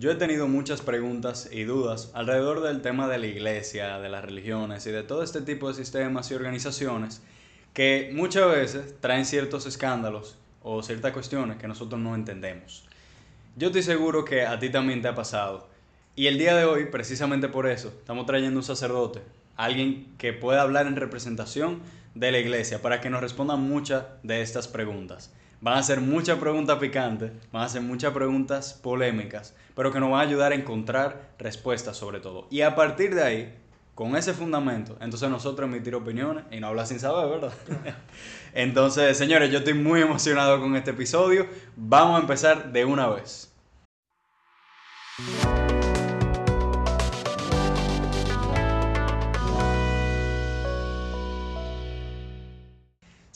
Yo he tenido muchas preguntas y dudas alrededor del tema de la iglesia, de las religiones y de todo este tipo de sistemas y organizaciones que muchas veces traen ciertos escándalos o ciertas cuestiones que nosotros no entendemos. Yo estoy seguro que a ti también te ha pasado. Y el día de hoy, precisamente por eso, estamos trayendo un sacerdote, alguien que pueda hablar en representación de la iglesia para que nos responda muchas de estas preguntas. Van a ser muchas preguntas picantes, van a ser muchas preguntas polémicas, pero que nos van a ayudar a encontrar respuestas sobre todo. Y a partir de ahí, con ese fundamento, entonces nosotros emitir opiniones y no hablar sin saber, ¿verdad? entonces, señores, yo estoy muy emocionado con este episodio. Vamos a empezar de una vez.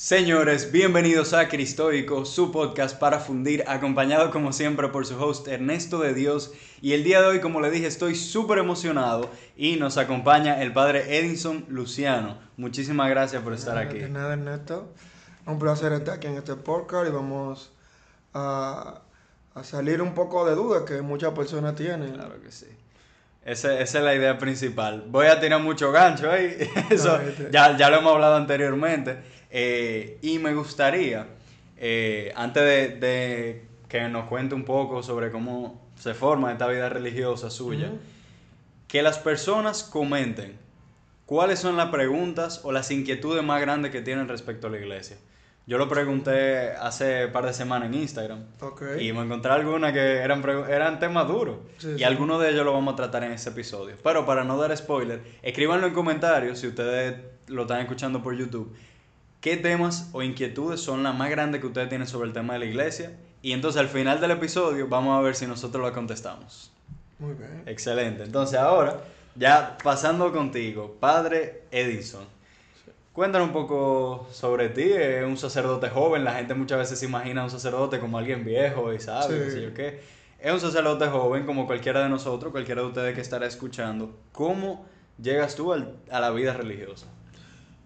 Señores, bienvenidos a Cristoico, su podcast para fundir, acompañado como siempre por su host Ernesto de Dios. Y el día de hoy, como le dije, estoy súper emocionado y nos acompaña el padre Edison Luciano. Muchísimas gracias por estar aquí. De nada, Ernesto. Un placer estar aquí en este podcast y vamos a, salir un poco de dudas que muchas personas tienen. Claro que sí. esa es la idea principal. Voy a tirar mucho gancho ahí. Eso, este ya, ya lo hemos hablado anteriormente. Eh, y me gustaría, eh, antes de, que nos cuente un poco sobre cómo se forma esta vida religiosa suya, que las personas comenten cuáles son las preguntas o las inquietudes más grandes que tienen respecto a la iglesia. Yo lo pregunté hace un par de semanas en Instagram. Y me encontré algunas que eran, eran temas duros. y algunos de ellos lo vamos a tratar en ese episodio. Pero para no dar spoiler, escríbanlo en comentarios si ustedes lo están escuchando por YouTube. ¿Qué temas o inquietudes son las más grandes que ustedes tienen sobre el tema de la iglesia? Y entonces al final del episodio vamos a ver si nosotros lo contestamos. Muy bien. Excelente. Entonces ahora, ya pasando contigo, Padre Edison. Cuéntanos un poco sobre ti. Es un sacerdote joven. La gente muchas veces se imagina a un sacerdote como alguien viejo y sabe, sí. qué. Es un sacerdote joven como cualquiera de nosotros, cualquiera de ustedes que estará escuchando. ¿Cómo llegas tú a la vida religiosa?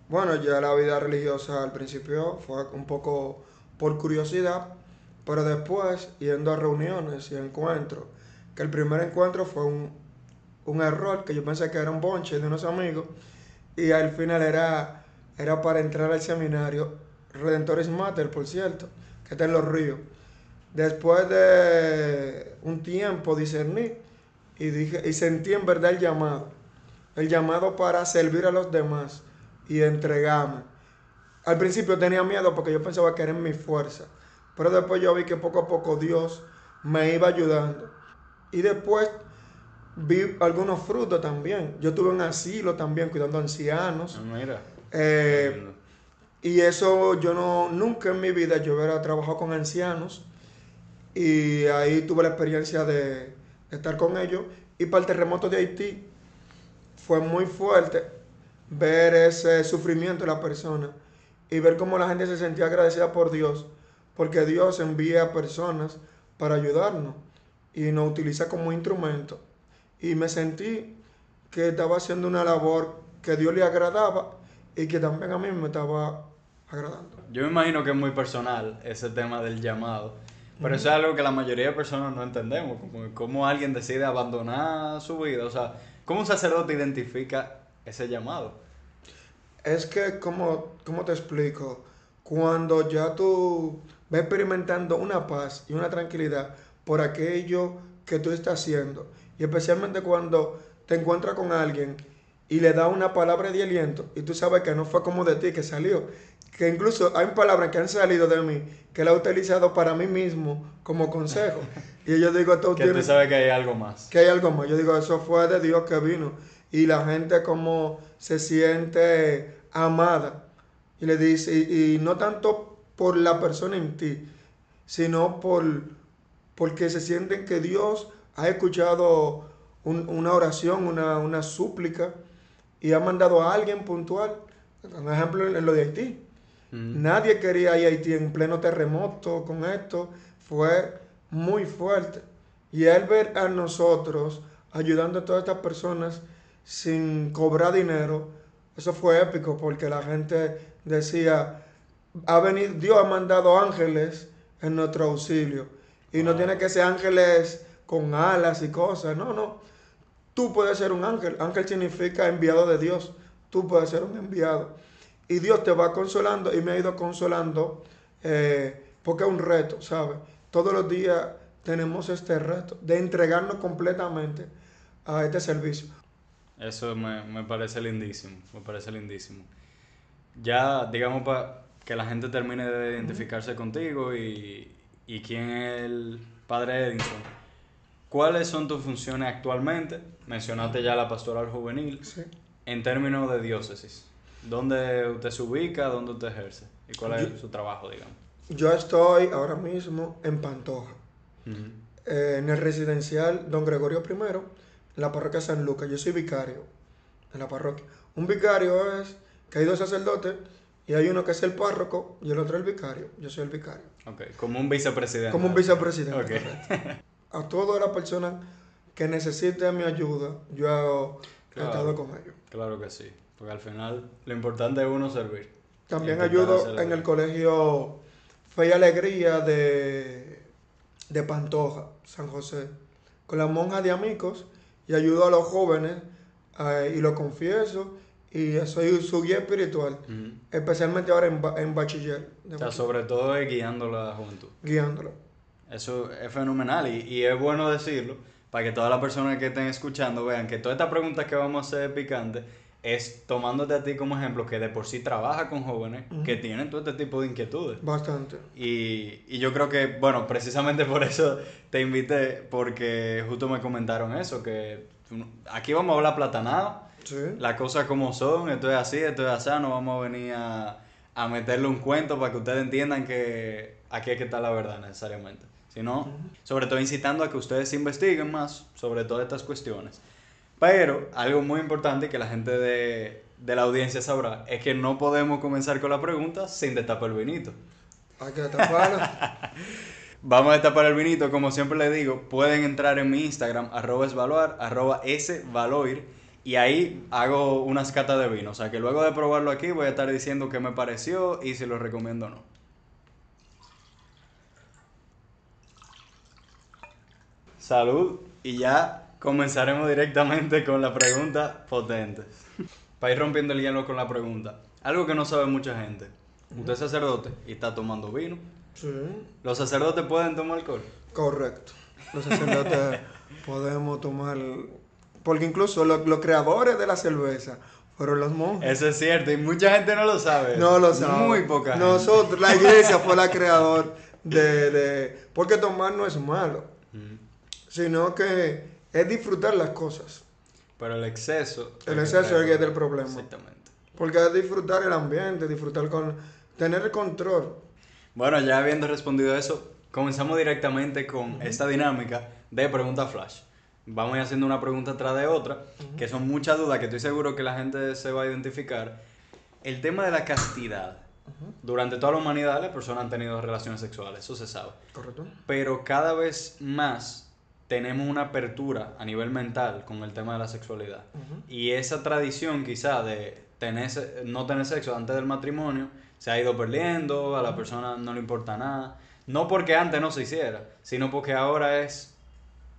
Bueno, ya la vida religiosa al principio fue un poco por curiosidad, pero después yendo a reuniones y encuentros, que el primer encuentro fue un, error, que yo pensé que era un bonche de unos amigos, y al final era, era para entrar al seminario Redentores Mater, por cierto, que está en Los Ríos. Después de un tiempo discerní y, dije, y sentí en verdad el llamado, el llamado para servir a los demás y entregarme. Al principio tenía miedo porque yo pensaba que era en mi fuerza, pero después yo vi que poco a poco Dios me iba ayudando. Y después vi algunos frutos también. Yo tuve un asilo también cuidando ancianos. Ah, mira. Eh, y eso yo no, nunca en mi vida yo hubiera trabajado con ancianos. Y ahí tuve la experiencia de, de estar con ellos. Y para el terremoto de Haití fue muy fuerte ver ese sufrimiento de la persona y ver cómo la gente se sentía agradecida por Dios, porque Dios envía personas para ayudarnos y nos utiliza como instrumento. Y me sentí que estaba haciendo una labor que Dios le agradaba y que también a mí me estaba agradando. Yo me imagino que es muy personal ese tema del llamado, pero eso es algo que la mayoría de personas no entendemos, como cómo alguien decide abandonar su vida, o sea, cómo un sacerdote identifica ese llamado? Es que, como, como te explico, cuando ya tú vas experimentando una paz y una tranquilidad por aquello que tú estás haciendo, y especialmente cuando te encuentras con alguien y le da una palabra de aliento y tú sabes que no fue como de ti que salió, que incluso hay palabras que han salido de mí que la he utilizado para mí mismo como consejo. Y yo digo, tú, que tú sabes que hay algo más. Que hay algo más. Yo digo, eso fue de Dios que vino y la gente como se siente amada. Y le dice, y, no tanto por la persona en ti, sino por porque se sienten que Dios ha escuchado una oración, una, una, súplica, y ha mandado a alguien puntual. Un ejemplo en lo de Haití. Mm. Nadie quería ir a Haití en pleno terremoto con esto. Fue muy fuerte. Y el ver a nosotros ayudando a todas estas personas sin cobrar dinero, eso fue épico porque la gente decía, ha venido, Dios ha mandado ángeles en nuestro auxilio. Y no tiene que ser ángeles con alas y cosas. No, no. Tú puedes ser un ángel. Ángel significa enviado de Dios. Tú puedes ser un enviado. Y Dios te va consolando y me ha ido consolando eh, porque es un reto, ¿sabes? Todos los días tenemos este reto de entregarnos completamente a este servicio. Eso me, me parece lindísimo, me parece lindísimo. Ya, digamos, para que la gente termine de identificarse contigo y, y quién es el padre Edinson. ¿Cuáles son tus funciones actualmente? Mencionaste ya la pastoral juvenil. Sí. En términos de diócesis, ¿dónde usted se ubica? ¿Dónde usted ejerce? ¿Y cuál es su trabajo, digamos? Yo estoy ahora mismo en Pantoja, Ujú. eh, en el residencial Don Gregorio I, en la parroquia San Lucas. Yo soy vicario en la parroquia. Un vicario es que hay dos sacerdotes y hay uno que es el párroco y el otro el vicario. Yo soy el vicario. Ok, como un vicepresidente. Como un vicepresidente. Ok. correcto. A todas las personas que necesiten mi ayuda, yo he Claro. estado con ellos. Claro que sí, porque al final lo importante es uno servir. También ayudo en el colegio Fe y Alegría de, de Pantoja, San José, con las monjas de amigos y ayudo a los jóvenes eh, y lo confieso y soy su guía espiritual, especialmente ahora en, en bachiller, O sea, bachiller, sobre todo es guiando a la juventud. guiándolo. Eso es fenomenal y, y es bueno decirlo para que todas las personas que estén escuchando vean que todas estas preguntas que vamos a hacer picantes es tomándote a ti como ejemplo que de por sí trabaja con jóvenes que tienen todo este tipo de inquietudes. Bastante. Y, y yo creo que, bueno, precisamente por eso te invité, porque justo me comentaron eso, que aquí vamos a hablar platanado, Sí. las cosas como son, esto es así, esto es así, no vamos a venir a, a meterle un cuento para que ustedes entiendan que aquí es que está la verdad necesariamente, sino sobre todo incitando a que ustedes investiguen más sobre todas estas cuestiones. Pero algo muy importante que la gente de, de la audiencia sabrá es que no podemos comenzar con la pregunta sin destapar el vinito. Hay que taparlo. Vamos a destapar el vinito, como siempre les digo, pueden entrar en mi Instagram, arroba esvaluar, arroba svaloir, y ahí hago unas catas de vino. O sea que luego de probarlo aquí voy a estar diciendo qué me pareció y si lo recomiendo o no. Salud, y ya comenzaremos directamente con la pregunta potente. Para ir rompiendo el hielo con la pregunta. Algo que no sabe mucha gente. Usted es sacerdote y está tomando vino. Sí. ¿Los sacerdotes pueden tomar alcohol? Correcto. Los sacerdotes podemos tomar. Porque incluso los, los creadores de la cerveza fueron los monjes. Eso es cierto, y mucha gente no lo sabe. No lo sabe. Muy poca gente. Nosotros, la iglesia fue la creador de, de. Porque tomar no es malo, sino que es disfrutar las cosas. Pero el exceso. El exceso es el que es el problema. Exactamente. Porque es disfrutar el ambiente, disfrutar con. tener el control. Bueno, ya habiendo respondido eso, comenzamos directamente con esta dinámica de pregunta flash. Vamos a ir haciendo una pregunta atrás de otra, que son muchas dudas que estoy seguro que la gente se va a identificar. El tema de la castidad. Durante toda la humanidad las personas han tenido relaciones sexuales, eso se sabe. ¿Correcto? pero cada vez más tenemos una apertura a nivel mental con el tema de la sexualidad. Y esa tradición quizá de tener, no tener sexo antes del matrimonio se ha ido perdiendo, a la persona no le importa nada. No porque antes no se hiciera, sino porque ahora es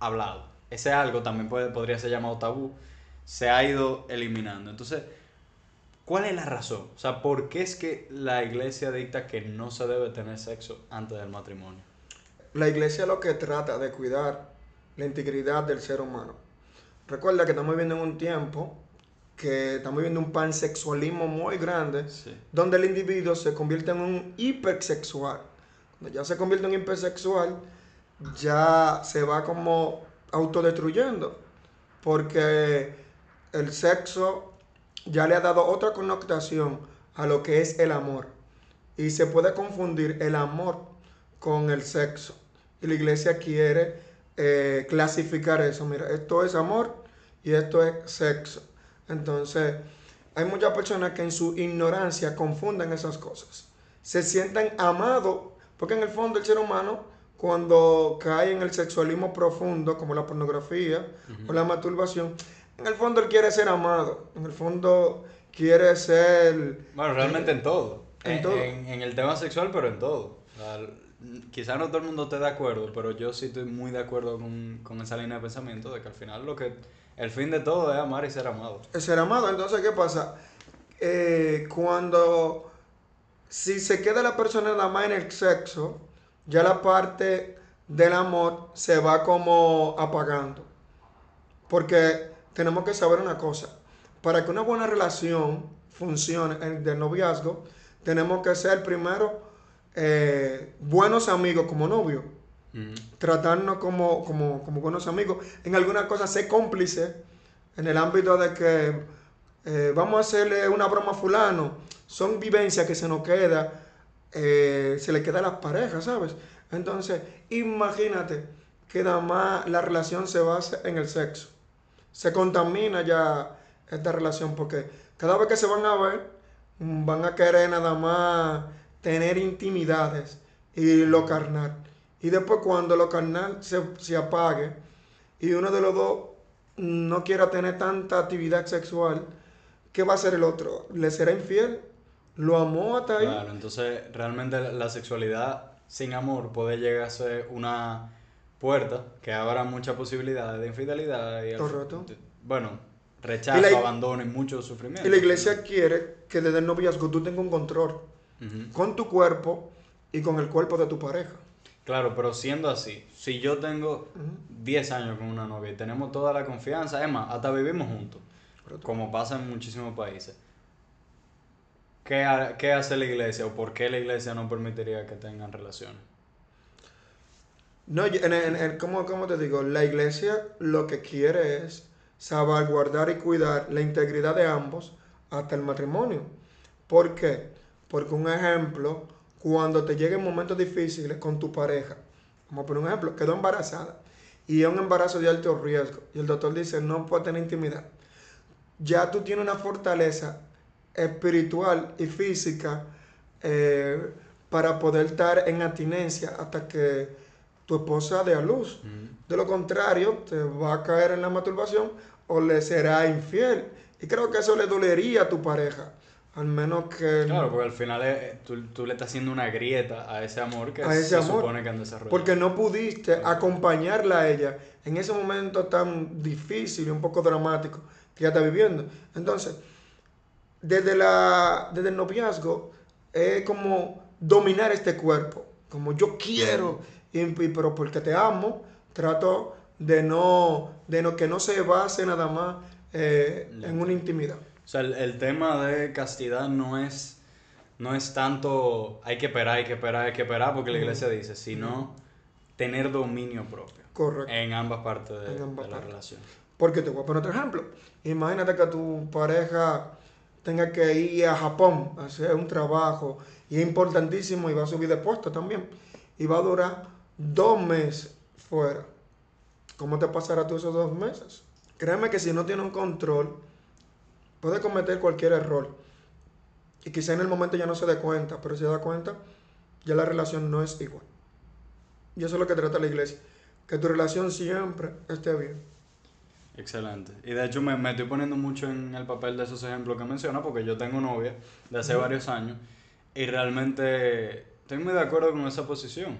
hablado. Ese algo también puede, podría ser llamado tabú, se ha ido eliminando. Entonces, ¿cuál es la razón? O sea, ¿por qué es que la iglesia dicta que no se debe tener sexo antes del matrimonio? La iglesia lo que trata de cuidar la integridad del ser humano. Recuerda que estamos viviendo en un tiempo que estamos viviendo un pansexualismo muy grande, Sí. donde el individuo se convierte en un hipersexual. Cuando ya se convierte en hipersexual, ya se va como autodestruyendo, porque el sexo ya le ha dado otra connotación a lo que es el amor. Y se puede confundir el amor con el sexo. Y la iglesia quiere eh, clasificar eso. Mira, esto es amor y esto es sexo. Entonces, hay muchas personas que en su ignorancia confunden esas cosas. Se sientan amados, porque en el fondo el ser humano, cuando cae en el sexualismo profundo, como la pornografía o la masturbación, en el fondo él quiere ser amado. En el fondo quiere ser... Bueno, realmente en todo. En En, todo. en- en el tema sexual, pero en todo. Quizás no todo el mundo esté de acuerdo, pero yo sí estoy muy de acuerdo con, con esa línea de pensamiento de que al final lo que el fin de todo es amar y ser amado. Es ser amado, entonces ¿qué pasa? Eh, cuando si se queda la persona nada más en el sexo, ya la parte del amor se va como apagando. Porque tenemos que saber una cosa, para que una buena relación funcione de noviazgo, tenemos que ser primero eh, buenos amigos como novios. Tratarnos como, como, buenos amigos. En algunas cosas ser cómplice en el ámbito de que eh, vamos a hacerle una broma a fulano. Son vivencias que se nos queda, eh, se le queda a las parejas, ¿sabes? Entonces, imagínate que nada más la relación se basa en el sexo. Se contamina ya esta relación porque cada vez que se van a ver, van a querer nada más tener intimidades y lo carnal. Y después cuando lo carnal se, se apague y uno de los dos no quiera tener tanta actividad sexual, ¿qué va a hacer el otro? ¿Le será infiel? ¿Lo amó hasta ahí? Claro, entonces realmente la sexualidad sin amor puede llegar a ser una puerta que abra muchas posibilidades de infidelidad y Correcto. bueno, rechazo, abandono y mucho sufrimiento. Y la iglesia quiere que desde el noviazgo tú tengas un control con tu cuerpo y con el cuerpo de tu pareja. Claro, pero siendo así, si yo tengo 10 años con una novia y tenemos toda la confianza, es más, hasta vivimos juntos, como pasa en muchísimos países, ¿qué, ¿qué hace la iglesia o por qué la iglesia no permitiría que tengan relaciones? No, en, en, ¿cómo, ¿cómo, te digo? La iglesia lo que quiere es salvaguardar y cuidar la integridad de ambos hasta el matrimonio. ¿Por qué? Porque un ejemplo, cuando te lleguen momentos difíciles con tu pareja, como por un ejemplo, quedó embarazada y es un embarazo de alto riesgo y el doctor dice no puede tener intimidad, ya tú tienes una fortaleza espiritual y física eh, para poder estar en abstinencia hasta que tu esposa dé a luz. De lo contrario, te va a caer en la masturbación o le será infiel. Y creo que eso le dolería a tu pareja. Al menos que... Claro, porque al final eh, tú, le estás haciendo una grieta a ese amor que se supone que han desarrollado. Porque no pudiste acompañarla a ella en ese momento tan difícil y un poco dramático que ella está viviendo. Entonces, desde, la, desde el noviazgo es como dominar este cuerpo. Como yo quiero, y, pero porque te amo, trato de no, de no que no se base nada más eh, en una intimidad. O sea, el, tema de castidad no es, no es tanto hay que esperar, hay que esperar, hay que esperar, porque la iglesia dice, sino tener dominio propio. Correcto. En ambas partes de, la relación. Porque te voy a poner otro ejemplo. Imagínate que tu pareja tenga que ir a Japón a hacer un trabajo y es importantísimo y va a subir de puesto también. Y va a durar dos meses fuera. ¿Cómo te pasará tú esos dos meses? Créeme que si no tiene un control, Puede cometer cualquier error. Y quizá en el momento ya no se dé cuenta, pero si se da cuenta, ya la relación no es igual. Y eso es lo que trata la iglesia. Que tu relación siempre esté bien. Excelente. Y de hecho me, me estoy poniendo mucho en el papel de esos ejemplos que menciona, porque yo tengo novia de hace varios años y realmente estoy muy de acuerdo con esa posición.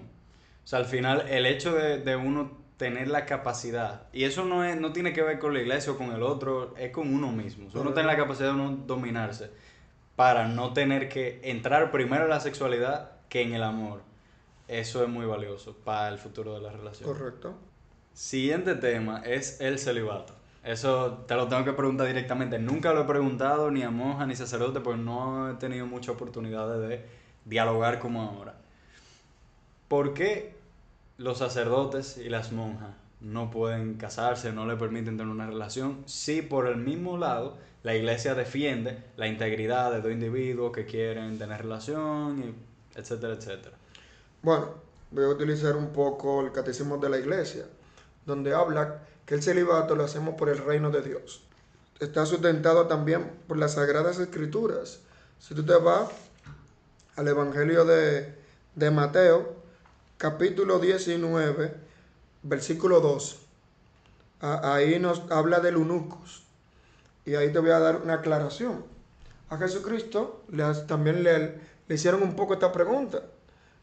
O sea, al final el hecho de, de uno tener la capacidad. Y eso no, es, no tiene que ver con la iglesia o con el otro, es con uno mismo. uno tiene la capacidad de uno dominarse para no tener que entrar primero en la sexualidad que en el amor. Eso es muy valioso para el futuro de la relación. Correcto. Siguiente tema es el celibato. Eso te lo tengo que preguntar directamente. Nunca lo he preguntado ni a monja ni sacerdote porque no he tenido mucha oportunidad de dialogar como ahora. ¿Por qué los sacerdotes y las monjas no pueden casarse, no le permiten tener una relación, si por el mismo lado la iglesia defiende la integridad de dos individuos que quieren tener relación, etcétera, etcétera. Bueno, voy a utilizar un poco el catecismo de la iglesia, donde habla que el celibato lo hacemos por el reino de Dios. Está sustentado también por las sagradas escrituras. Si tú te vas al Evangelio de, de Mateo, capítulo 19, versículo 2. Ahí nos habla del eunucos. Y ahí te voy a dar una aclaración. A Jesucristo también le, le, hicieron un poco esta pregunta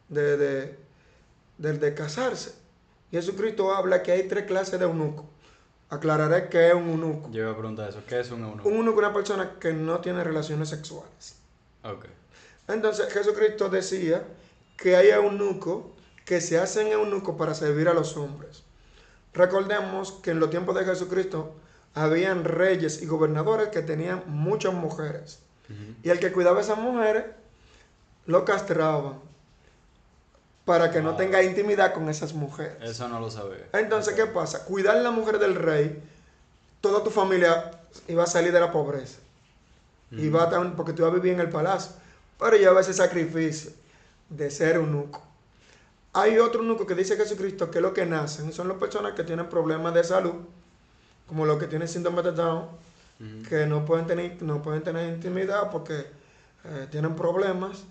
de, del de casarse. Jesucristo habla que hay tres clases de eunuco. Aclararé qué es un eunuco. Yo iba a preguntar eso, ¿qué es un eunuco? Un eunuco es una persona que no tiene relaciones sexuales. Ok. Entonces Jesucristo decía que hay eunucos que se hacen eunucos para servir a los hombres. Recordemos que en los tiempos de Jesucristo habían reyes y gobernadores que tenían muchas mujeres. Y el que cuidaba a esas mujeres lo castraban para que no tenga intimidad con esas mujeres. Eso no lo sabía. Entonces, ¿qué pasa? Cuidar la mujer del rey, toda tu familia iba a salir de la pobreza. y va a porque tú ibas a vivir en el palacio. Pero lleva ese sacrificio de ser eunuco. Hay otro eunuco que dice Jesucristo que lo que nacen son las personas que tienen problemas de salud, como los que tienen síndrome de Down, que no pueden tener, no pueden tener intimidad porque eh, tienen problemas,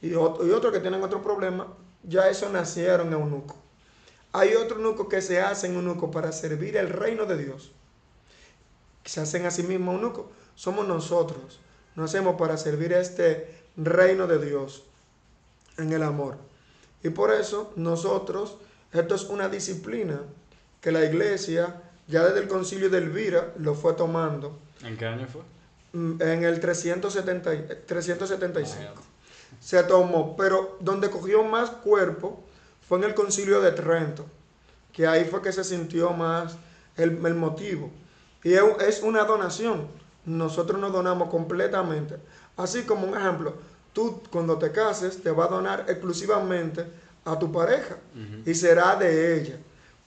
y, otros y otros que tienen otro problema, ya eso nacieron eunuco. Hay otro eunuco que se hacen eunuco para servir el reino de Dios. Se hacen a sí mismos eunuco. Somos nosotros. Nos hacemos para servir este reino de Dios en el amor. Y por eso nosotros, esto es una disciplina que la iglesia, ya desde el concilio de Elvira, lo fue tomando. ¿En qué año fue? Mm, en el 370, 375 se tomó, pero donde cogió más cuerpo fue en el concilio de Trento, que ahí fue que se sintió más el, motivo. Y es una donación, nosotros nos donamos completamente. Así como un ejemplo, tú cuando te cases te vas a donar exclusivamente a tu pareja y será de ella,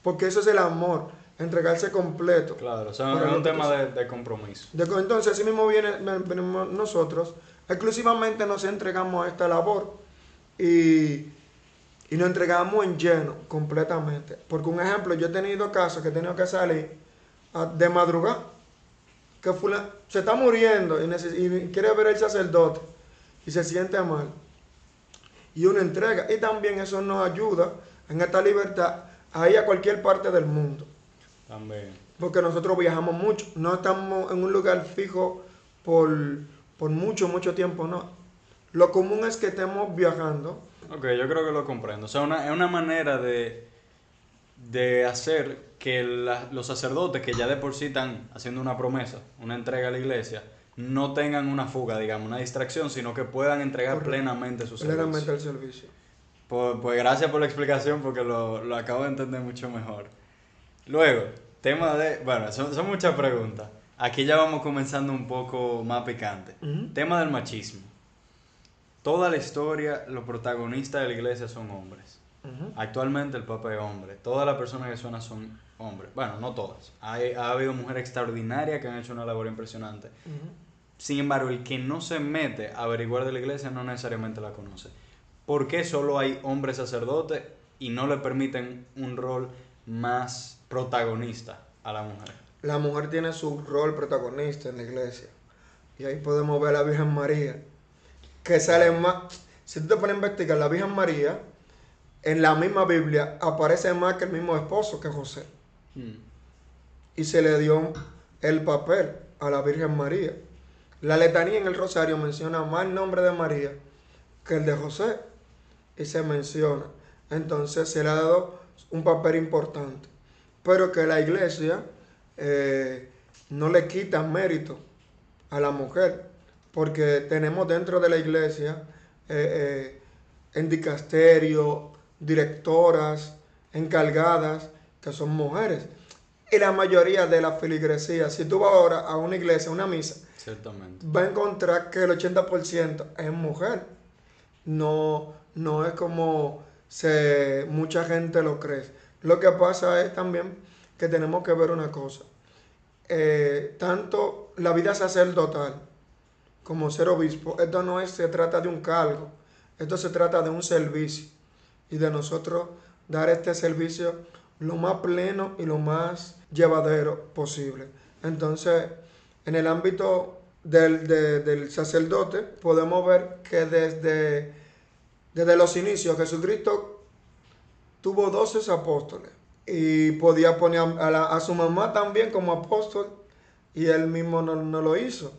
porque eso es el amor, entregarse completo. Claro, o sea, es un tema de, compromiso. entonces, así mismo viene, venimos nosotros Exclusivamente nos entregamos a esta labor y, y nos entregamos en lleno, completamente. Porque un ejemplo, yo he tenido casos que he tenido que salir de madrugada, que se está muriendo y, y quiere ver el sacerdote y se siente mal. Y una entrega. Y también eso nos ayuda en esta libertad a ir a cualquier parte del mundo. También. Porque nosotros viajamos mucho. No estamos en un lugar fijo por por mucho, mucho tiempo, no. Lo común es que estemos viajando. Ok, yo creo que lo comprendo. O sea, una, es una manera de, de hacer que los sacerdotes que ya de por sí están haciendo una promesa, una entrega a la iglesia, no tengan una fuga, digamos, una distracción, sino que puedan entregar plenamente su servicio. Plenamente el servicio. Pues, pues, gracias por la explicación porque lo, lo, acabo de entender mucho mejor. Luego, tema de... Bueno, son, son muchas preguntas. Aquí ya vamos comenzando un poco más picante. Tema del machismo. Toda la historia, los protagonistas de la iglesia son hombres. Actualmente el Papa es hombre. Todas las personas que suenan son hombres. Bueno, no todas. Hay, ha habido mujeres extraordinarias que han hecho una labor impresionante. Sin embargo, el que no se mete a averiguar de la iglesia no necesariamente la conoce. ¿Por qué solo hay hombres sacerdotes y no le permiten un rol más protagonista a la mujer? la mujer tiene su rol protagonista en la iglesia. Y ahí podemos ver a la Virgen María, que sale más... Si tú te pones a investigar, la Virgen María, en la misma Biblia, aparece más que el mismo esposo que José. Hmm. Y se le dio el papel a la Virgen María. La letanía en el rosario menciona más el nombre de María que el de José. Y se menciona. Entonces se le ha dado un papel importante. Pero que la iglesia eh, no le quitan mérito a la mujer, porque tenemos dentro de la iglesia eh, eh, en dicasterio, directoras, encargadas, que son mujeres. Y la mayoría de la filigresía, si tú vas ahora a una iglesia, a una misa, va a encontrar que el 80% es mujer. No, no es como se, mucha gente lo cree. Lo que pasa es también que tenemos que ver una cosa. Eh, tanto la vida sacerdotal como ser obispo, esto no es, se trata de un cargo, esto se trata de un servicio y de nosotros dar este servicio lo más pleno y lo más llevadero posible. Entonces, en el ámbito del, del sacerdote, podemos ver que desde, desde los inicios Jesucristo tuvo 12 apóstoles y podía poner a, su mamá también como apóstol y él mismo no, lo hizo.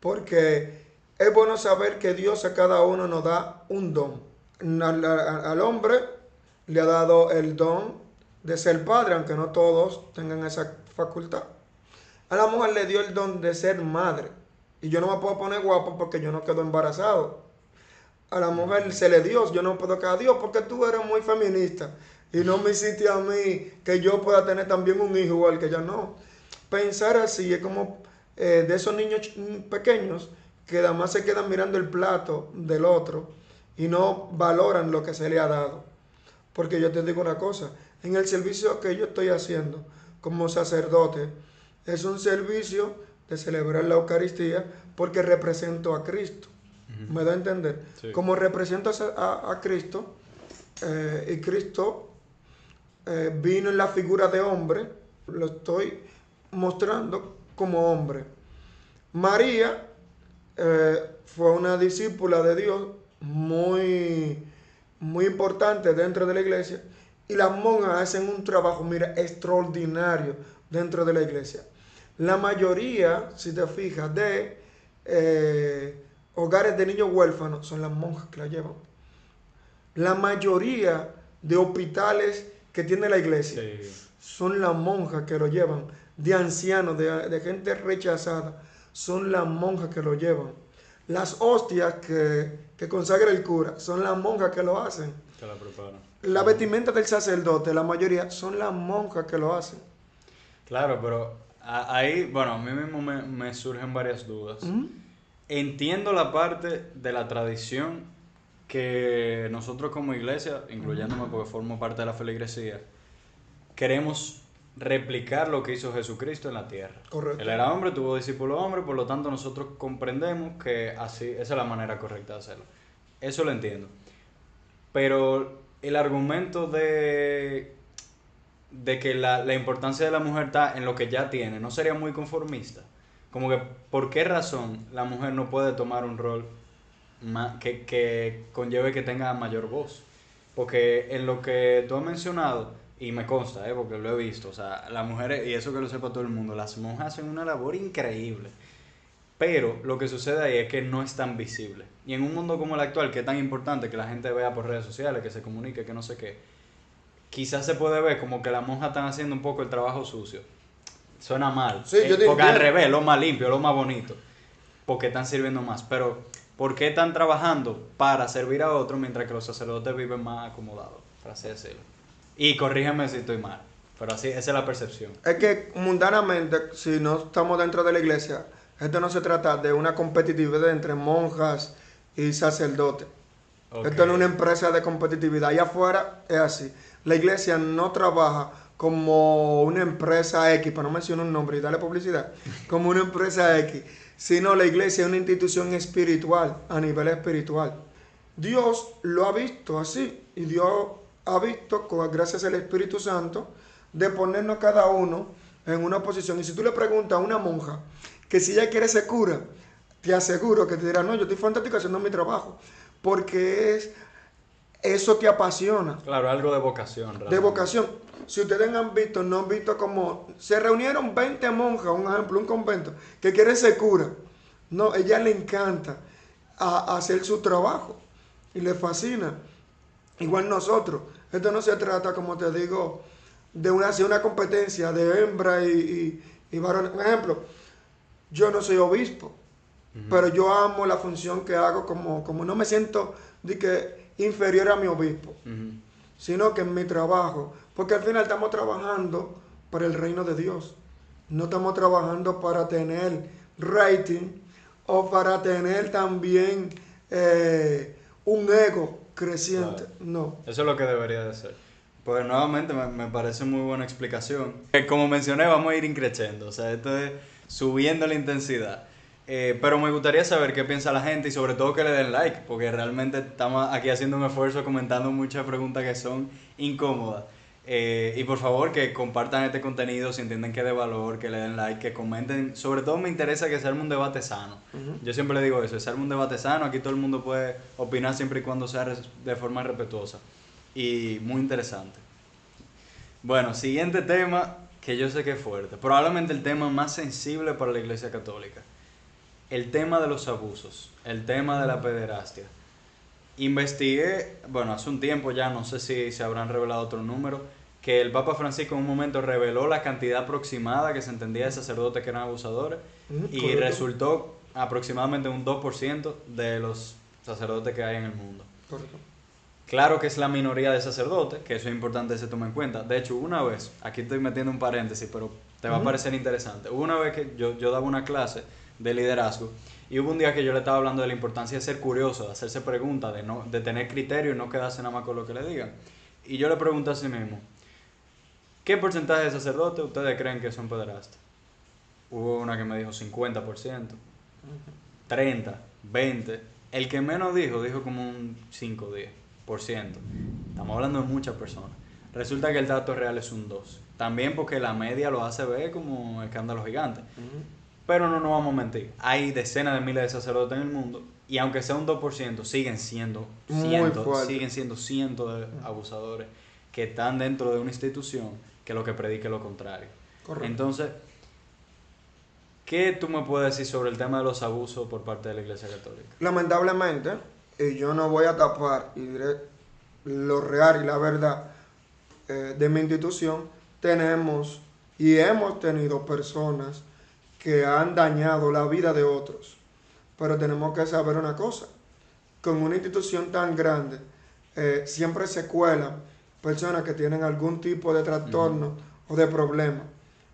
Porque es bueno saber que Dios a cada uno nos da un don. Al, hombre le ha dado el don de ser padre, aunque no todos tengan esa facultad. A la mujer le dio el don de ser madre. Y yo no me puedo poner guapo porque yo no quedo embarazado. A la mujer se le dio, yo no puedo quedar Dios porque tú eres muy feminista. Y no me hiciste a mí que yo pueda tener también un hijo igual que ella. No. Pensar así es como eh, de esos niños pequeños que además se quedan mirando el plato del otro y no valoran lo que se le ha dado. Porque yo te digo una cosa, en el servicio que yo estoy haciendo como sacerdote, es un servicio de celebrar la Eucaristía porque represento a Cristo. ¿Me da a entender? Como represento a, Cristo, eh, y Cristo eh, vino en la figura de hombre, lo estoy mostrando como hombre. María eh, fue una discípula de Dios muy, muy importante dentro de la iglesia y las monjas hacen un trabajo, mira, extraordinario dentro de la iglesia. La mayoría, si te fijas, de eh, hogares de niños huérfanos son las monjas que la llevan. La mayoría de hospitales que tiene la iglesia son las monjas que lo llevan. De ancianos, de, gente rechazada, son las monjas que lo llevan. Las hostias que, que consagra el cura son las monjas que lo hacen. Que la preparan. La vestimenta del sacerdote, la mayoría, son las monjas que lo hacen. Claro, pero ahí, bueno, a mí mismo me, surgen varias dudas. Entiendo la parte de la tradición que nosotros como iglesia, incluyéndome porque formo parte de la feligresía, queremos replicar lo que hizo Jesucristo en la tierra. Correcto. Él era hombre, tuvo discípulo hombre, por lo tanto nosotros comprendemos que así esa es la manera correcta de hacerlo. Eso lo entiendo. Pero el argumento de de que la, la, importancia de la mujer está en lo que ya tiene, ¿no sería muy conformista? Como que, ¿por qué razón la mujer no puede tomar un rol que, que conlleve que tenga mayor voz? Porque en lo que tú has mencionado, y me consta, ¿eh? porque lo he visto, o sea, las mujeres, y eso que lo sepa todo el mundo, las monjas hacen una labor increíble. Pero lo que sucede ahí es que no es tan visible. Y en un mundo como el actual, que es tan importante que la gente vea por redes sociales, que se comunique, que no sé qué, quizás se puede ver como que las monjas están haciendo un poco el trabajo sucio. Suena mal. Sí, yo eh, porque al revés, lo más limpio, lo más bonito. Porque están sirviendo más. Pero, ¿por qué están trabajando para servir a otros mientras que los sacerdotes viven más acomodados? Para así decirlo. Y corrígeme si estoy mal. Pero así, esa es la percepción. Es que mundanamente, si no estamos dentro de la iglesia, esto no se trata de una competitividad entre monjas y sacerdotes. Esto no es una empresa de competitividad. Allá afuera es así. La iglesia no trabaja como una empresa X, para no mencionar un nombre y darle publicidad, como una empresa X, sino la iglesia es una institución espiritual, a nivel espiritual. Dios lo ha visto así y Dios ha visto, gracias al Espíritu Santo, de ponernos cada uno en una posición. Y si tú le preguntas a una monja que si ella quiere ser cura, te aseguro que te dirá, no, yo estoy fantástico haciendo mi trabajo, porque es eso te apasiona. Claro, algo de vocación. De vocación. Si ustedes han visto, no han visto como se reunieron 20 monjas, un ejemplo, un convento, que quieren ser cura. No, ella le encanta hacer su trabajo y le fascina. Igual nosotros. Esto no se trata, como te digo, de una, una competencia de hembra y, y, varones. Por ejemplo, yo no soy obispo, pero yo amo la función que hago como, como no me siento de que inferior a mi obispo, sino que en mi trabajo, porque al final estamos trabajando para el reino de Dios, no estamos trabajando para tener rating o para tener también eh, un ego creciente, no. Eso es lo que debería de ser. Pues nuevamente me, me, parece muy buena explicación. Como mencioné, vamos a ir increciendo, o sea, esto es subiendo la intensidad. Eh, pero me gustaría saber qué piensa la gente y sobre todo que le den like, porque realmente estamos aquí haciendo un esfuerzo comentando muchas preguntas que son incómodas. Eh, y por favor que compartan este contenido si entienden que es de valor, que le den like, que comenten. Sobre todo me interesa que sea un debate sano. Yo siempre le digo eso, es un debate sano, aquí todo el mundo puede opinar siempre y cuando sea de forma respetuosa. Y muy interesante. Bueno, siguiente tema que yo sé que es fuerte. Probablemente el tema más sensible para la Iglesia Católica el tema de los abusos, el tema de la pederastia. Investigué, bueno, hace un tiempo ya, no sé si se habrán revelado otro número, que el Papa Francisco en un momento reveló la cantidad aproximada que se entendía de sacerdotes que eran abusadores y resultó aproximadamente un 2% de los sacerdotes que hay en el mundo. Claro que es la minoría de sacerdotes, que eso es importante que se tome en cuenta. De hecho, una vez, aquí estoy metiendo un paréntesis, pero te va a parecer interesante. Una vez que yo, yo daba una clase de liderazgo y hubo un día que yo le estaba hablando de la importancia de ser curioso, de hacerse preguntas, de, no, de tener criterio y no quedarse nada más con lo que le digan. Y yo le pregunté a sí mismo, ¿Qué porcentaje de sacerdotes ustedes creen que son pederastas? Hubo una que me dijo 50%, 30%, 20%. El que menos dijo, dijo como un 5 10%. Estamos hablando de muchas personas. Resulta que el dato real es un 2. También porque la media lo hace ver como escándalo gigante. Pero no nos vamos a mentir. Hay decenas de miles de sacerdotes en el mundo y aunque sea un 2%, siguen siendo cientos, siguen siendo cientos de abusadores que están dentro de una institución que lo que predique lo contrario. Entonces, ¿qué tú me puedes decir sobre el tema de los abusos por parte de la Iglesia Católica? Lamentablemente, y yo no voy a tapar y diré lo real y la verdad eh, de mi institución, tenemos y hemos tenido personas que han dañado la vida de otros. Pero tenemos que saber una cosa, con una institución tan grande, eh, siempre se cuelan personas que tienen algún tipo de trastorno o de problema.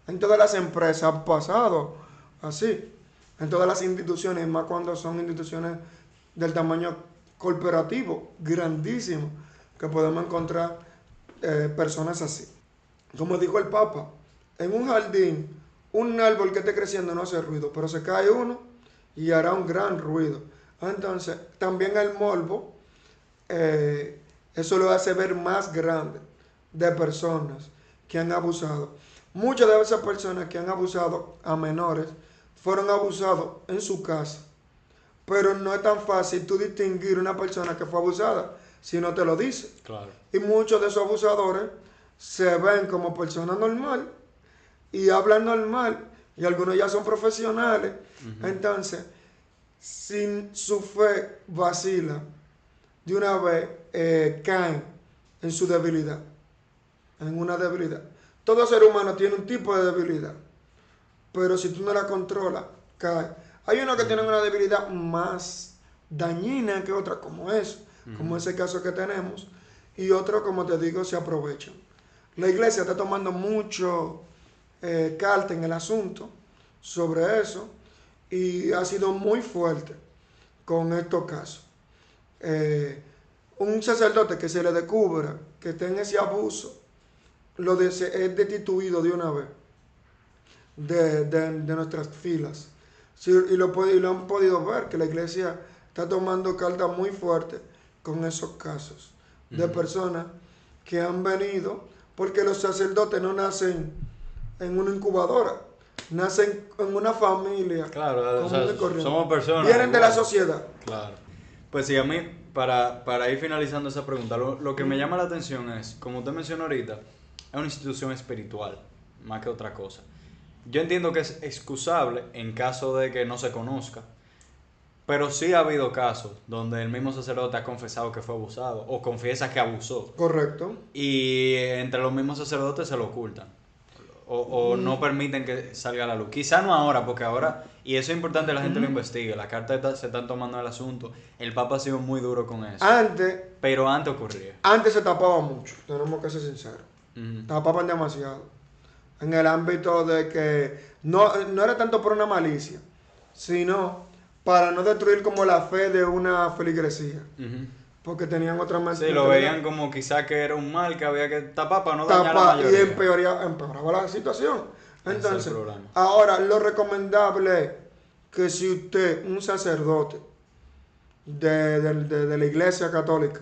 En todas las empresas ha pasado así. En todas las instituciones, más cuando son instituciones del tamaño corporativo, grandísimo, que podemos encontrar eh, personas así. Como dijo el Papa, en un jardín, un árbol que esté creciendo no hace ruido, pero se cae uno y hará un gran ruido. Entonces, también el morbo eh, eso lo hace ver más grande de personas que han abusado. Muchas de esas personas que han abusado a menores fueron abusados en su casa. Pero no es tan fácil tú distinguir una persona que fue abusada si no te lo dice. Y muchos de esos abusadores se ven como personas normal y hablan normal y algunos ya son profesionales. Entonces, sin su fe vacila de una vez eh, caen en su debilidad, en una debilidad. Todo ser humano tiene un tipo de debilidad, pero si tú no la controlas, cae. Hay unos que tienen una debilidad más dañina que otra, como eso, como ese caso que tenemos, y otros, como te digo, se aprovechan. La iglesia está tomando mucho eh, carta en el asunto sobre eso y ha sido muy fuerte con estos casos. Eh, un sacerdote que se le descubra que tenga ese abuso, lo es destituido de una vez de, nuestras filas. y, lo, lo han podido ver, que la iglesia está tomando cartas muy fuerte con esos casos de personas que han venido, porque los sacerdotes no nacen en una incubadora, nacen en una familia. Claro, somos personas. Vienen de la sociedad. Claro. Pues sí, a mí para, ir finalizando esa pregunta, lo, que me llama la atención es, como usted mencionó ahorita, es una institución espiritual, más que otra cosa. Yo entiendo que es excusable en caso de que no se conozca, pero sí ha habido casos donde el mismo sacerdote ha confesado que fue abusado o confiesa que abusó. Correcto. Y entre los mismos sacerdotes se lo ocultan o, no mm. permiten que salga a la luz. Quizá no ahora, porque ahora, y eso es importante, la gente lo investigue, las cartas se están tomando el asunto, el Papa ha sido muy duro con eso. Antes. Pero antes ocurría. Antes se tapaba mucho, tenemos que ser sinceros. Tapaban demasiado. En el ámbito de que no, no era tanto por una malicia, sino para no destruir como la fe de una feligresía porque tenían otra más. Sí, lo veían como quizá que era un mal que había que tapar para no dañar la mayoría. Y empeoraba, la situación. Entonces, ahora lo recomendable es que si usted, un sacerdote de, la iglesia católica,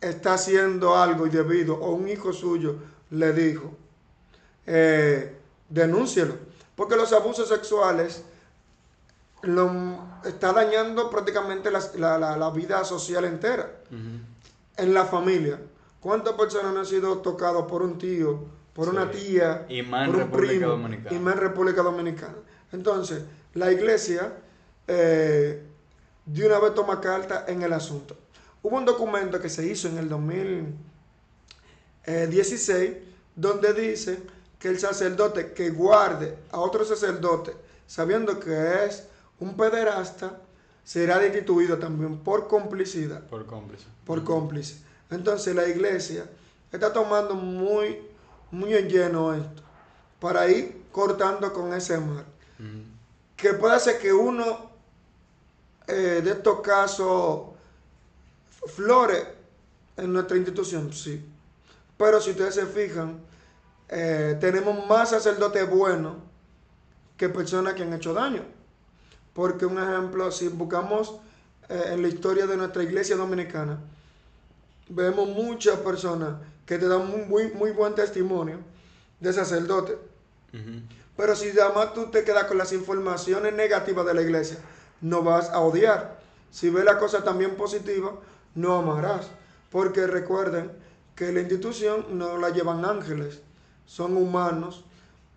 está haciendo algo indebido o un hijo suyo le dijo, eh, denúncielo. Porque los abusos sexuales lo, está dañando prácticamente la, vida social entera. En la familia. ¿Cuántas personas han sido tocadas por un tío, por una tía, y más por un República primo, Dominicana. y más en República Dominicana? Entonces, la iglesia eh, de una vez toma carta en el asunto. hubo un documento que se hizo en el 2016 donde dice que el sacerdote que guarde a otro sacerdote sabiendo que es un pederasta será destituido también por complicidad. Por cómplice. Por cómplice. Entonces la iglesia está tomando muy, muy en lleno esto para ir cortando con ese mal. Que puede ser que uno eh, de estos casos flore en nuestra institución, sí. Pero si ustedes se fijan, eh, tenemos más sacerdotes buenos que personas que han hecho daño. Porque un ejemplo, si buscamos eh, en la historia de nuestra iglesia dominicana, vemos muchas personas que te dan muy, muy buen testimonio de sacerdote. Pero si además tú te quedas con las informaciones negativas de la iglesia, no vas a odiar. Si ves la cosa también positiva, no amarás. Porque recuerden que la institución no la llevan ángeles, son humanos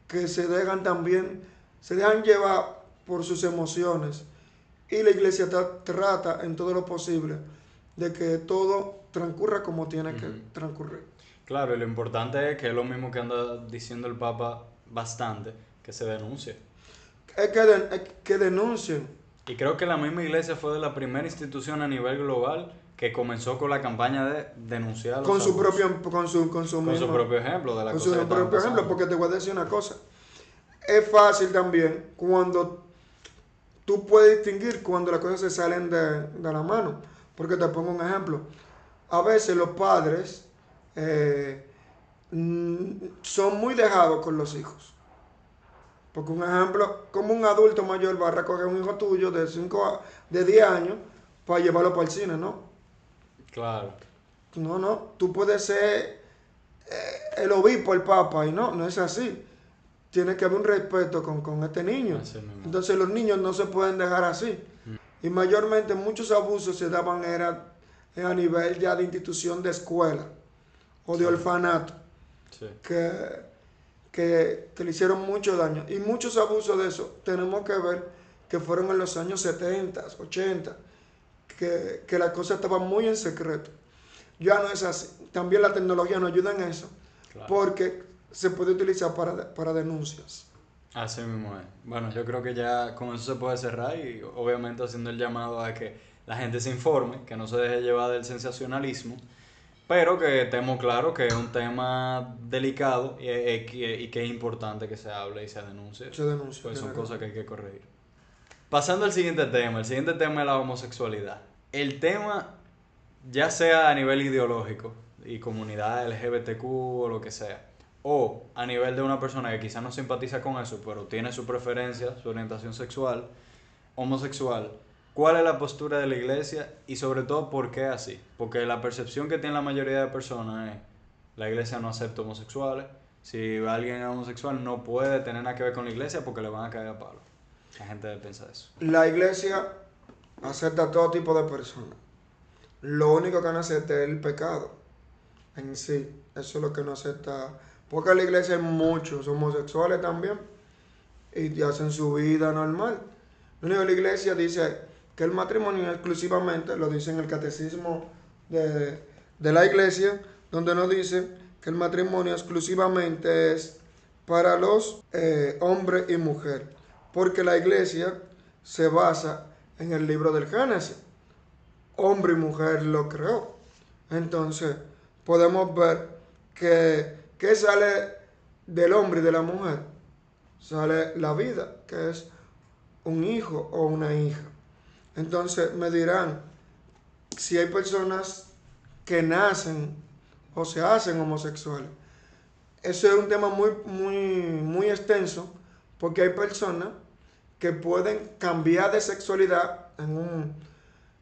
que se dejan también, se dejan llevar por sus emociones. Y la iglesia trata en todo lo posible de que todo transcurra como tiene que transcurrir. Claro, y lo importante es que es lo mismo que anda diciendo el Papa bastante, que se denuncie. Es que, que denuncien. Y creo que la misma iglesia fue de la primera institución a nivel global que comenzó con la campaña de denunciar con su propio con su con su, con su propio ejemplo de la con su propio ejemplo porque te voy a decir una cosa es fácil también cuando tú puedes distinguir cuando las cosas se salen de, la mano. Porque te pongo un ejemplo. A veces los padres eh, son muy dejados con los hijos. Porque un ejemplo, como un adulto mayor va a recoger un hijo tuyo de 5 de 10 años para llevarlo para el cine, ¿no? Claro. No, no, tú puedes ser eh, el obispo, el papa, y no, no es así tiene que haber un respeto con, este niño. Entonces los niños no se pueden dejar así. Mm. Y mayormente muchos abusos se daban era a nivel ya de institución de escuela o de orfanato, que, que, le hicieron mucho daño. Y muchos abusos de eso tenemos que ver que fueron en los años 70, 80, que, que la cosa estaba muy en secreto. Ya no es así. También la tecnología nos ayuda en eso, porque se puede utilizar para, para denuncias. Así mismo es. Bueno, yo creo que ya con eso se puede cerrar y obviamente haciendo el llamado a que la gente se informe, que no se deje llevar del sensacionalismo, pero que estemos claros que es un tema delicado y, y, que es importante que se hable y se denuncie. Se denuncie. Pues son cosas que hay que corregir. Pasando al siguiente tema, el siguiente tema es la homosexualidad. El tema, ya sea a nivel ideológico y comunidad LGBTQ o lo que sea, o a nivel de una persona que quizás no simpatiza con eso, pero tiene su preferencia, su orientación sexual, homosexual, ¿cuál es la postura de la iglesia y sobre todo por qué así? Porque la percepción que tiene la mayoría de personas es, la iglesia no acepta homosexuales, si alguien es homosexual no puede tener nada que ver con la iglesia porque le van a caer a palo. La gente piensa eso. La iglesia acepta todo tipo de personas. Lo único que no acepta es el pecado en sí. Eso es lo que no acepta porque la iglesia hay muchos homosexuales también y hacen su vida normal. Lo único la iglesia dice que el matrimonio exclusivamente, lo dice en el catecismo de, la iglesia, donde nos dice que el matrimonio exclusivamente es para los eh, hombres y mujer, porque la iglesia se basa en el libro del Génesis. Hombre y mujer lo creó. Entonces, podemos ver que ¿Qué sale del hombre y de la mujer? Sale la vida, que es un hijo o una hija. Entonces me dirán, si hay personas que nacen o se hacen homosexuales, eso es un tema muy, muy, muy extenso, porque hay personas que pueden cambiar de sexualidad en un,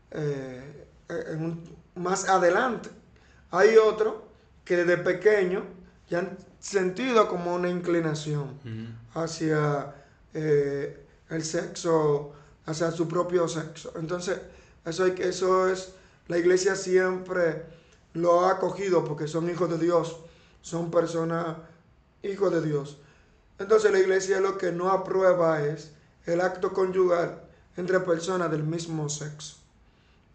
eh, más adelante. Hay otros que desde pequeño ya han sentido como una inclinación hacia eh, el sexo, hacia su propio sexo. Entonces, eso, hay, eso es, la iglesia siempre lo ha acogido porque son hijos de Dios, son personas hijos de Dios. Entonces la iglesia lo que no aprueba es el acto conyugal entre personas del mismo sexo.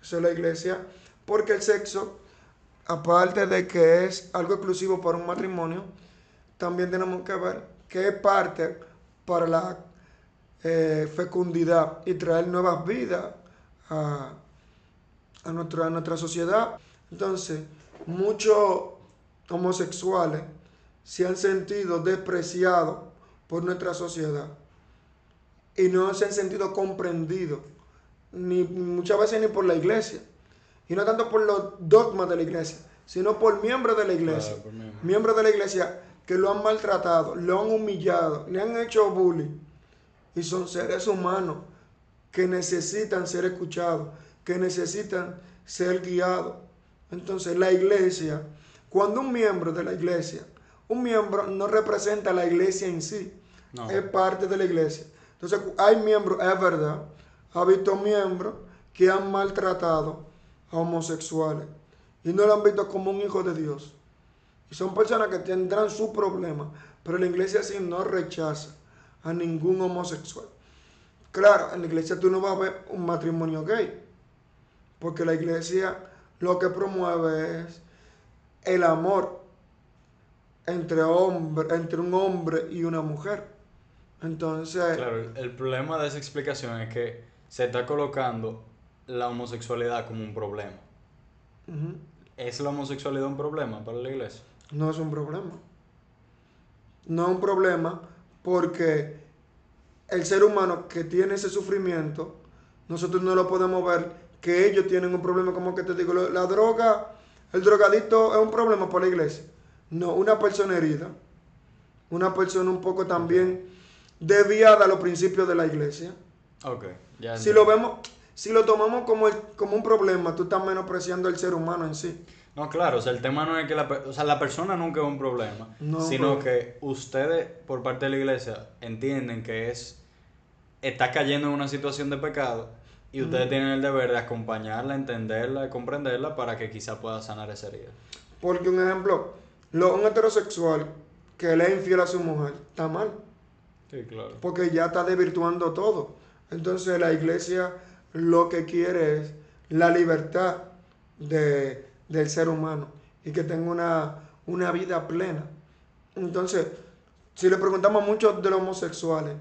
Eso es la iglesia Porque el sexo, aparte de que es algo exclusivo para un matrimonio, también tenemos que ver es parte para la eh, fecundidad y traer nuevas vidas a, a, nuestra, a nuestra sociedad. Entonces, muchos homosexuales se han sentido despreciados por nuestra sociedad y no se han sentido comprendidos, ni muchas veces ni por la iglesia, y no tanto por los dogmas de la iglesia, sino por miembros de la iglesia, miembros de la iglesia que lo han maltratado, lo han humillado, le han hecho bullying, y son seres humanos que necesitan ser escuchados, que necesitan ser guiados. Entonces la iglesia, cuando un miembro de la iglesia, un miembro no representa la iglesia en sí, es parte de la iglesia. Entonces hay miembros, es verdad, ha visto miembros que han maltratado homosexuales y no lo han visto como un hijo de Dios. Y son personas que tendrán su problema, pero la iglesia así no rechaza a ningún homosexual. Claro, en la iglesia tú no vas a ver un matrimonio gay, porque la iglesia lo que promueve es el amor entre, hombre, entre un hombre y una mujer. Entonces... Claro, el problema de esa explicación es que se está colocando la homosexualidad como un problema. ¿Es la homosexualidad un problema para la iglesia? No es un problema. No es un problema porque el ser humano que tiene ese sufrimiento, nosotros no lo podemos ver que ellos tienen un problema, como que te digo, la droga, el drogadito es un problema para la iglesia. No, una persona herida, una persona un poco también desviada a los principios de la iglesia. Ok, ya Si lo vemos, si lo tomamos como, como un problema, tú estás menospreciando el ser humano en sí. No, claro, o sea, el tema no es que la, o sea, la persona nunca es un problema, sino que ustedes, por parte de la iglesia, entienden que es está cayendo en una situación de pecado y ustedes tienen el deber de acompañarla, entenderla, comprenderla para que quizá pueda sanar esa herida. Porque un ejemplo, lo, un heterosexual que le es infiel a su mujer, está mal. Sí, claro. Porque ya está desvirtuando todo. Entonces la iglesia lo que quiere es la libertad de, del ser humano y que tenga una, una vida plena. Entonces, si le preguntamos a muchos de los homosexuales,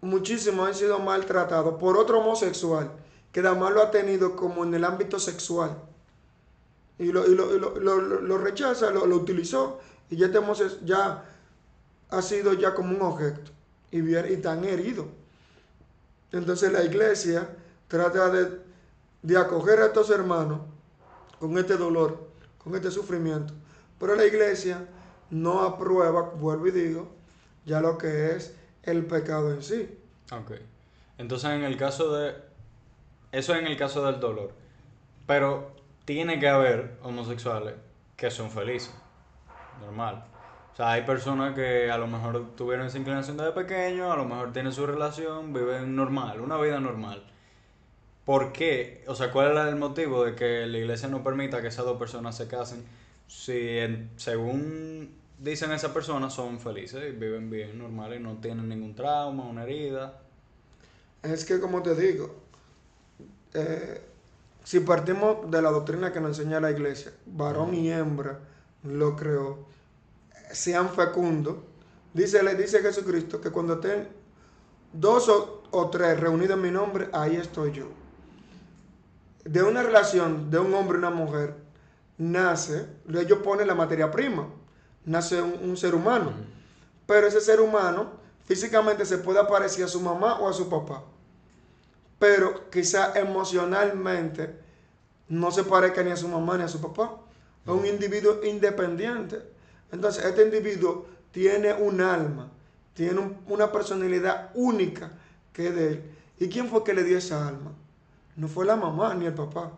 muchísimos han sido maltratados por otro homosexual que además lo ha tenido como en el ámbito sexual. Y lo, y lo, lo, lo rechaza, lo, utilizó y ya, tenemos, ya ha sido ya como un objeto y, bien, y tan herido. Entonces la iglesia trata de, de acoger a estos hermanos con este dolor, con este sufrimiento. Pero la iglesia no aprueba, vuelvo y digo, ya lo que es el pecado en sí. Ok. Entonces, en el caso de. Eso es en el caso del dolor. Pero tiene que haber homosexuales que son felices. Normal. O sea, hay personas que a lo mejor tuvieron esa inclinación desde pequeño, a lo mejor tienen su relación, viven normal, una vida normal. ¿Por qué? O sea, ¿cuál es el motivo de que la iglesia no permita que esas dos personas se casen si según dicen esas personas son felices y viven bien, normal y no tienen ningún trauma, una herida. Es que como te digo, eh, si partimos de la doctrina que nos enseña la iglesia, varón y hembra lo creó, sean fecundos, dice, le dice Jesucristo que cuando estén dos o, o tres reunidos en mi nombre, ahí estoy yo. De una relación de un hombre y una mujer nace, ellos ponen la materia prima nace un, ser humano. Pero ese ser humano físicamente se puede parecer a su mamá o a su papá. Pero quizá emocionalmente no se parezca ni a su mamá ni a su papá. Es un individuo independiente. Entonces, este individuo tiene un alma, tiene una personalidad única que es de él. ¿Y quién fue que le dio esa alma? No fue la mamá ni el papá,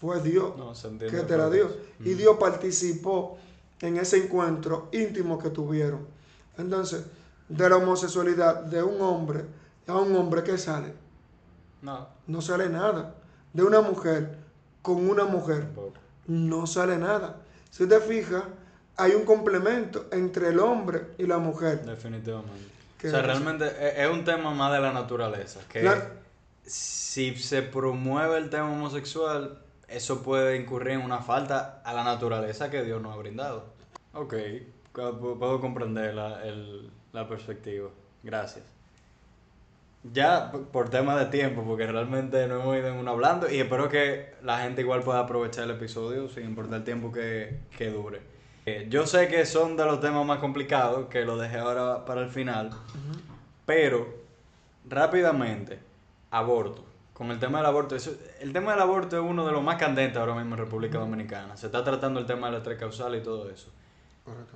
fue Dios que te la dio. Y Dios participó en ese encuentro íntimo que tuvieron. Entonces, de la homosexualidad de un hombre a un hombre que sale. No. No sale nada. De una mujer con una mujer. No sale nada. Si usted fija, hay un complemento entre el hombre y la mujer. Definitivamente. O sea, realmente es un tema más de la naturaleza. Que si se promueve el tema homosexual, eso puede incurrir en una falta a la naturaleza que Dios nos ha brindado. Ok, puedo comprender la, la perspectiva. Gracias. Ya por tema de tiempo, porque realmente no hemos ido en uno hablando y espero que la gente igual pueda aprovechar el episodio sin importar el tiempo que, que dure. Eh, yo sé que son de los temas más complicados, que lo dejé ahora para el final, pero rápidamente, aborto. Con el tema del aborto, el tema del aborto es uno de los más candentes ahora mismo en República Dominicana. Se está tratando el tema de la tres causales y todo eso.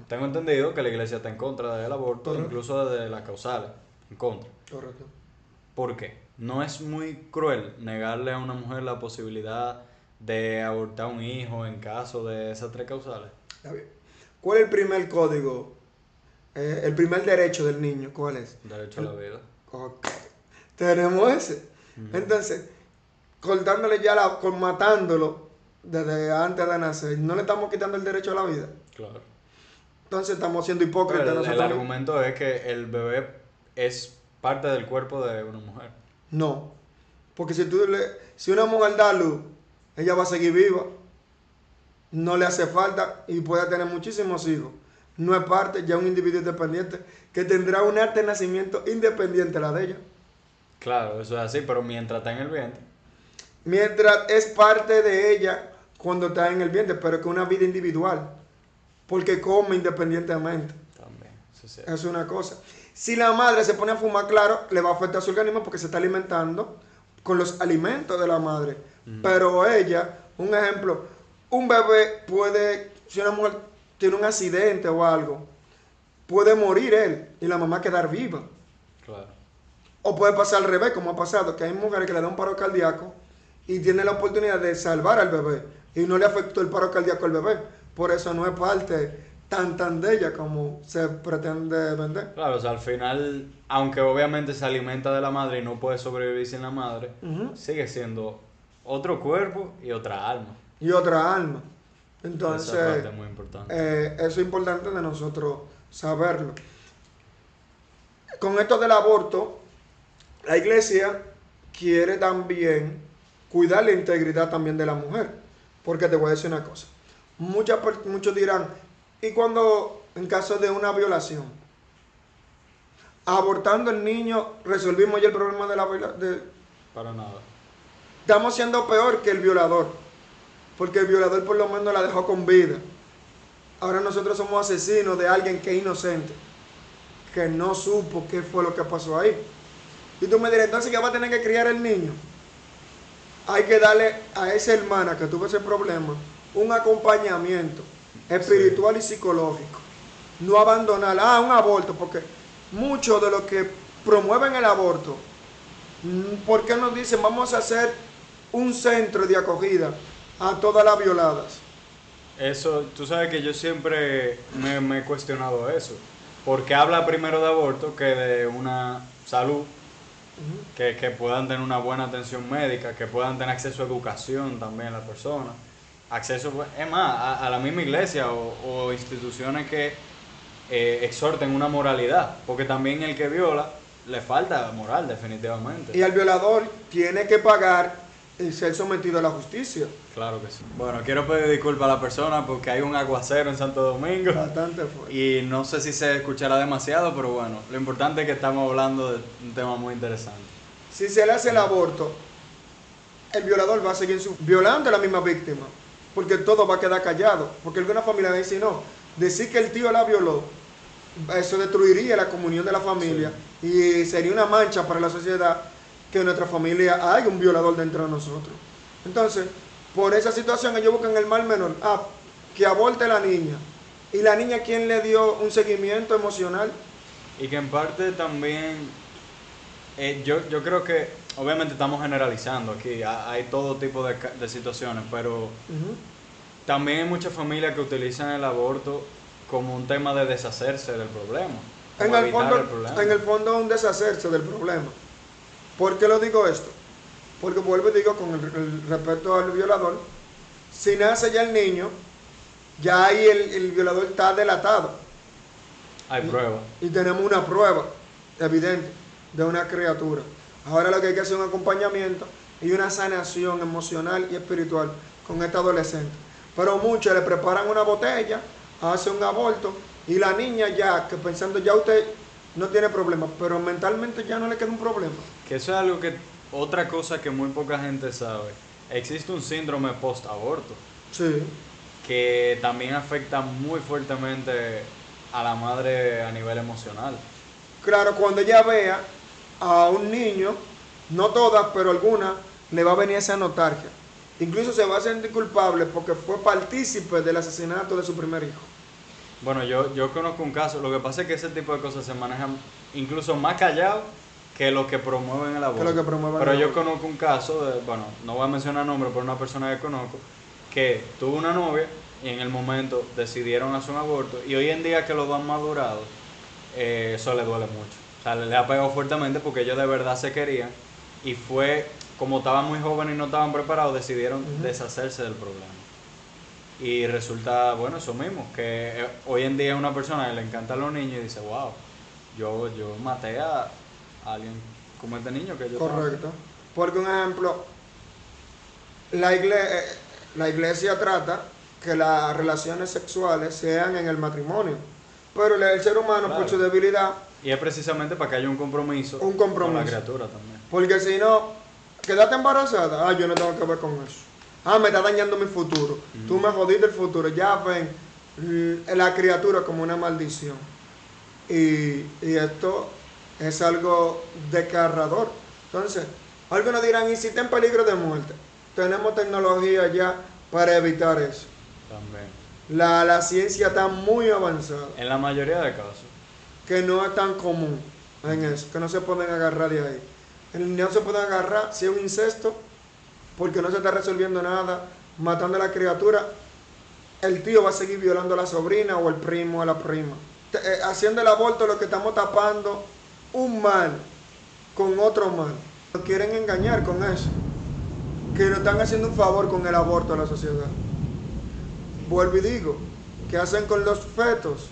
Tengo entendido que la iglesia está en contra del aborto, incluso de las causales, en contra. Correcto. ¿Por qué? No es muy cruel negarle a una mujer la posibilidad de abortar un hijo en caso de esas tres causales. ¿Cuál es el primer código? Eh, el primer derecho del niño, ¿cuál es? Derecho a la vida. Tenemos ese. Entonces, cortándole ya la, matándolo desde antes de nacer, no le estamos quitando el derecho a la vida. Claro. Entonces estamos siendo hipócritas. el argumento es que el bebé es parte del cuerpo de una mujer. No, porque si, tú le, si una mujer da luz, ella va a seguir viva. No le hace falta y puede tener muchísimos hijos. No es parte, ya un individuo independiente que tendrá un arte de nacimiento independiente la de ella. Claro, eso es así, pero mientras está en el vientre. Mientras es parte de ella cuando está en el vientre, pero que una vida individual. Porque come independientemente. También, eso es una cosa. Si la madre se pone a fumar, claro, le va a afectar a su organismo porque se está alimentando con los alimentos de la madre. Pero ella, un ejemplo, un bebé puede, si una mujer tiene un accidente o algo, puede morir él y la mamá quedar viva. O puede pasar al revés, como ha pasado, que hay mujeres que le dan un paro cardíaco y tienen la oportunidad de salvar al bebé y no le afectó el paro cardíaco al bebé. Por eso no es parte tan tan de ella como se pretende vender. Claro, o sea, al final, aunque obviamente se alimenta de la madre y no puede sobrevivir sin la madre, sigue siendo otro cuerpo y otra alma. Y otra alma. Entonces, es muy importante. Eh, eso es importante de nosotros saberlo. Con esto del aborto, la iglesia quiere también cuidar la integridad también de la mujer. Porque te voy a decir una cosa. Muchas, muchos dirán, y cuando, en caso de una violación, abortando el niño, resolvimos ya el problema de la violación. Para nada. Estamos siendo peor que el violador. Porque el violador por lo menos la dejó con vida. Ahora nosotros somos asesinos de alguien que es inocente. Que no supo qué fue lo que pasó ahí. Y tú me dirás, entonces, ¿qué va a tener que criar el niño? Hay que darle a esa hermana que tuvo ese problema un acompañamiento espiritual y psicológico. No abandonar, ah, un aborto, porque muchos de los que promueven el aborto, mm, ¿por qué nos dicen vamos a hacer un centro de acogida a todas las violadas? Eso, tú sabes que yo siempre me, he cuestionado eso. Porque habla primero de aborto que de una salud, que, puedan tener una buena atención médica, que puedan tener acceso a educación también las personas acceso, es más, a, la misma iglesia o, instituciones que eh, exhorten una moralidad, porque también el que viola le falta moral definitivamente. Y el violador tiene que pagar y ser sometido a la justicia. Claro que sí. Bueno, quiero pedir disculpas a la persona porque hay un aguacero en Santo Domingo. Bastante fuerte. Y no sé si se escuchará demasiado, pero bueno, lo importante es que estamos hablando de un tema muy interesante. Si se le hace el aborto, el violador va a seguir violando a la misma víctima porque todo va a quedar callado. Porque alguna familia dice, no, decir que el tío la violó, eso destruiría la comunión de la familia y sería una mancha para la sociedad que en nuestra familia hay un violador dentro de nosotros. Entonces, por esa situación ellos buscan el mal menor. Ah, que aborte la niña. ¿Y la niña quién le dio un seguimiento emocional? Y que en parte también, eh, yo, yo creo que obviamente estamos generalizando aquí, hay todo tipo de, de situaciones, pero también hay muchas familias que utilizan el aborto como un tema de deshacerse del problema. En el, fondo, en el fondo un deshacerse del problema. ¿Por qué lo digo esto? Porque vuelvo y digo con el, respecto al violador, si nace ya el niño, ya ahí el, el violador está delatado. Hay prueba. Y tenemos una prueba evidente de una criatura. Ahora lo que hay que hacer es un acompañamiento y una sanación emocional y espiritual con esta adolescente. Pero muchos le preparan una botella, hace un aborto y la niña ya, que pensando ya usted no tiene problema, pero mentalmente ya no le queda un problema. Que eso es algo que, otra cosa que muy poca gente sabe. Existe un síndrome post-aborto. Sí. Que también afecta muy fuertemente a la madre a nivel emocional. Claro, cuando ella vea a un niño, no todas, pero algunas, le va a venir esa nostalgia. Incluso se va a sentir culpable porque fue partícipe del asesinato de su primer hijo. Bueno, yo, yo conozco un caso, lo que pasa es que ese tipo de cosas se manejan incluso más callado que lo que promueven el aborto. Que lo que pero yo conozco un caso, de, bueno, no voy a mencionar nombre, pero una persona que conozco, que tuvo una novia y en el momento decidieron hacer un aborto y hoy en día que los dos han madurado, eh, eso le duele mucho. O sea, le ha pegado fuertemente porque ellos de verdad se querían y fue, como estaban muy jóvenes y no estaban preparados, decidieron deshacerse del problema. Y resulta, bueno, eso mismo, que eh, hoy en día una persona que le encanta a los niños y dice, wow, yo, yo maté a alguien como este niño que yo... Correcto. Porque un ejemplo, la iglesia, eh, la iglesia trata que las relaciones sexuales sean en el matrimonio. Pero el ser humano, por su debilidad... Y es precisamente para que haya un compromiso, un compromiso. con la criatura también. Porque si no, quédate embarazada, ah, yo no tengo que ver con eso. Ah, me está dañando mi futuro. Tú me jodiste el futuro. Ya ven la criatura como una maldición. Y, esto es algo desgarrador. Entonces, algunos dirán, ¿y si está en peligro de muerte? Tenemos tecnología ya para evitar eso. También. La, la ciencia está muy avanzada. En la mayoría de casos. Que no es tan común en eso, que no se pueden agarrar de ahí. El no se puede agarrar si es un incesto, porque no se está resolviendo nada, matando a la criatura. El tío va a seguir violando a la sobrina o el primo a la prima. Eh, haciendo el aborto lo que estamos tapando un mal con otro mal. Nos quieren engañar con eso. Que nos están haciendo un favor con el aborto a la sociedad. Vuelvo y digo, ¿qué hacen con los fetos?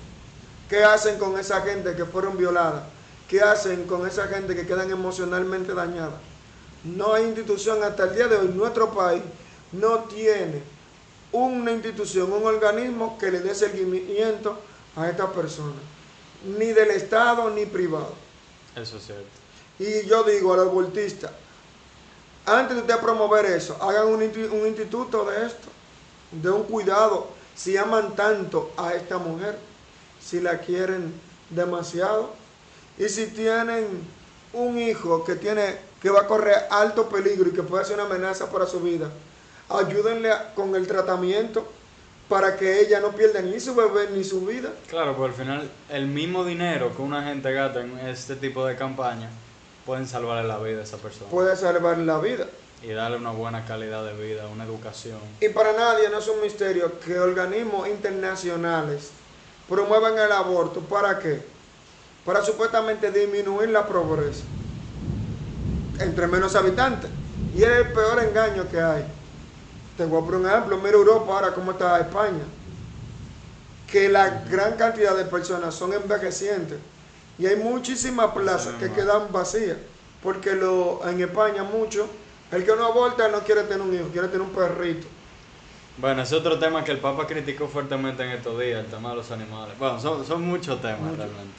¿Qué hacen con esa gente que fueron violadas? ¿Qué hacen con esa gente que quedan emocionalmente dañadas? No hay institución hasta el día de hoy. Nuestro país no tiene una institución, un organismo que le dé seguimiento a estas personas. Ni del Estado ni privado. Eso es cierto. Y yo digo a los abortistas, antes de usted promover eso, hagan un, un instituto de esto, de un cuidado, si aman tanto a esta mujer, si la quieren demasiado, y si tienen un hijo que tiene que va a correr alto peligro y que puede ser una amenaza para su vida, ayúdenle con el tratamiento para que ella no pierda ni su bebé ni su vida. Claro, pues al final el mismo dinero que una gente gasta en este tipo de campaña pueden salvarle la vida a esa persona. Puede salvarle la vida. Y darle una buena calidad de vida, una educación. Y para nadie no es un misterio que organismos internacionales promuevan el aborto. ¿Para qué? Para supuestamente disminuir la pobreza entre menos habitantes. Y es el peor engaño que hay. Te voy a poner un ejemplo. Mira Europa ahora cómo está España. Que la gran cantidad de personas son envejecientes. Y hay muchísimas plazas que quedan vacías. Porque lo, en España mucho, el que no aborta no quiere tener un hijo, quiere tener un perrito. Bueno, es otro tema que el Papa criticó fuertemente en estos días, el tema de los animales. Bueno, son, son muchos temas realmente.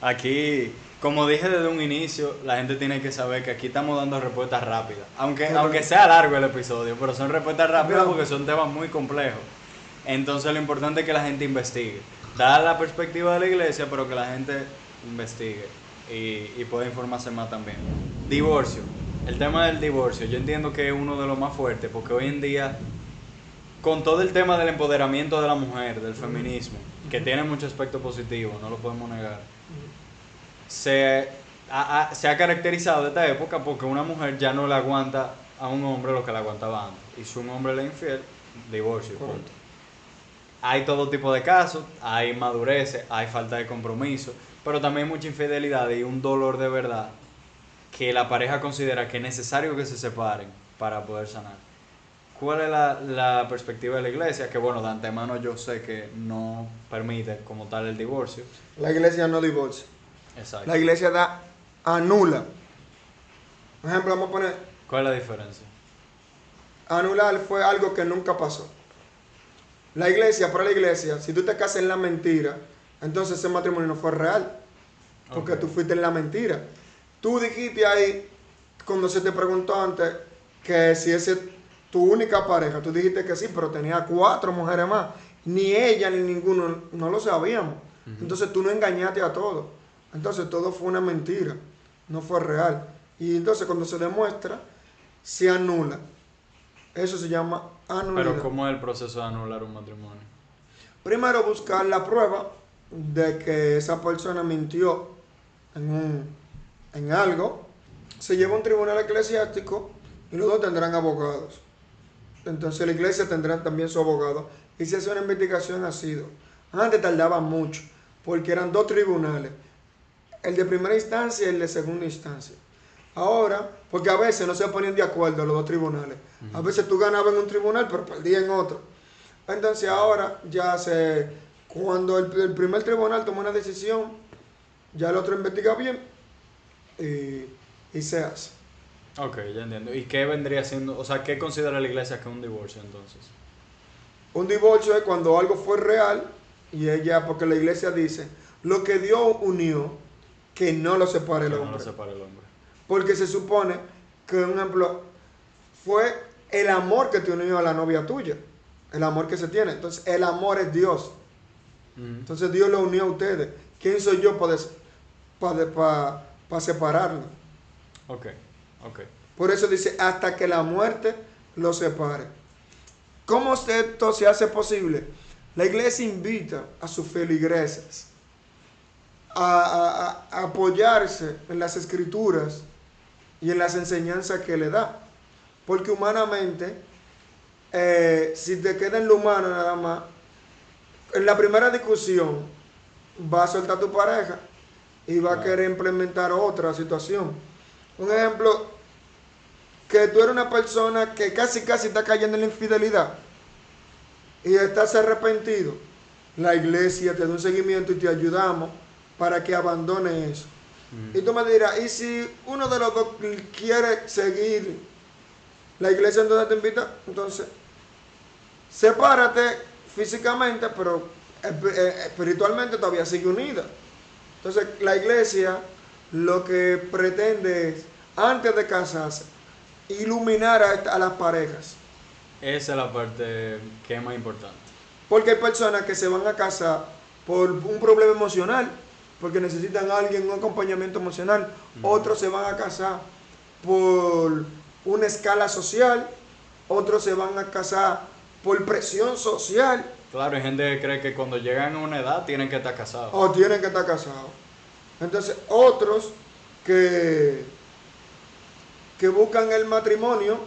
Aquí como dije desde un inicio, la gente tiene que saber que aquí estamos dando respuestas rápidas. Aunque, aunque sea largo el episodio, pero son respuestas rápidas porque son temas muy complejos. Entonces lo importante es que la gente investigue. Da la perspectiva de la iglesia, pero que la gente investigue y, y pueda informarse más también. Divorcio. El tema del divorcio, yo entiendo que es uno de los más fuertes porque hoy en día, con todo el tema del empoderamiento de la mujer, del feminismo, que tiene mucho aspecto positivo, no lo podemos negar se ha, se ha caracterizado de esta época porque una mujer ya no le aguanta a un hombre lo que le aguantaba antes. Y si un hombre le infiel, divorcio, punto. Hay todo tipo de casos, hay madurez, hay falta de compromiso, pero también mucha infidelidad y un dolor de verdad que la pareja considera que es necesario que se separen para poder sanar. ¿Cuál es la, la, perspectiva de la iglesia? Que bueno, de antemano yo sé que no permite como tal el divorcio. La iglesia no divorcia. La iglesia da anula. Por ejemplo, vamos a poner. ¿Cuál es la diferencia? anular fue algo que nunca pasó. La iglesia, para la iglesia, si tú te casas en la mentira, entonces ese matrimonio no fue real. Porque tú fuiste en la mentira. Tú dijiste ahí, cuando se te preguntó antes, que si ese tu única pareja, tú dijiste que sí, pero tenía cuatro mujeres más. Ni ella ni ninguno, no lo sabíamos. Entonces tú no engañaste a todos. Entonces todo fue una mentira, no fue real. Y entonces cuando se demuestra, se anula. Eso se llama anular. Pero ¿cómo es el proceso de anular un matrimonio? Primero buscar la prueba de que esa persona mintió en, en algo. Se lleva a un tribunal eclesiástico y los dos tendrán abogados. Entonces la iglesia tendrá también su abogado. Y se hace una investigación ha sido. Antes tardaba mucho, porque eran dos tribunales. El de primera instancia y el de segunda instancia. Ahora, porque a veces no se ponían de acuerdo los dos tribunales. A veces tú ganabas en un tribunal, pero perdías en otro. Entonces ahora ya se, cuando el, primer tribunal toma una decisión, ya el otro investiga bien y, y se hace. Ok, ya entiendo. ¿Y qué vendría siendo, o sea, qué considera la iglesia que es un divorcio entonces? Un divorcio es cuando algo fue real y ella, porque la iglesia dice, lo que Dios unió, que no lo separe el hombre. No lo separe el hombre. Porque se supone que, un ejemplo, fue el amor que te unió a la novia tuya, el amor que se tiene. Entonces, el amor es Dios. Entonces, Dios lo unió a ustedes. ¿Quién soy yo para, para, para separarlo? Ok. Por eso dice, hasta que la muerte los separe. ¿Cómo esto se hace posible? La iglesia invita a sus feligreses a, apoyarse en las escrituras y en las enseñanzas que le da. Porque humanamente, eh, si te queda en lo humano nada más, en la primera discusión va a soltar tu pareja y va a querer implementar otra situación. Un ejemplo, que tú eres una persona que casi casi está cayendo en la infidelidad y estás arrepentido, la iglesia te da un seguimiento y te ayudamos para que abandone eso. Y tú me dirás, ¿y si uno de los dos quiere seguir, la iglesia entonces te invita? Entonces, sepárate físicamente, pero espiritualmente todavía sigue unida. Entonces, la iglesia lo que pretende es, antes de casarse, iluminar a, las parejas. Esa es la parte que es más importante. Porque hay personas que se van a casar por un problema emocional, porque necesitan a alguien, un acompañamiento emocional. Otros se van a casar por una escala social. Otros se van a casar por presión social. Claro, hay gente que cree que cuando llegan a una edad tienen que estar casados. O tienen que estar casados. Entonces, otros que que buscan el matrimonio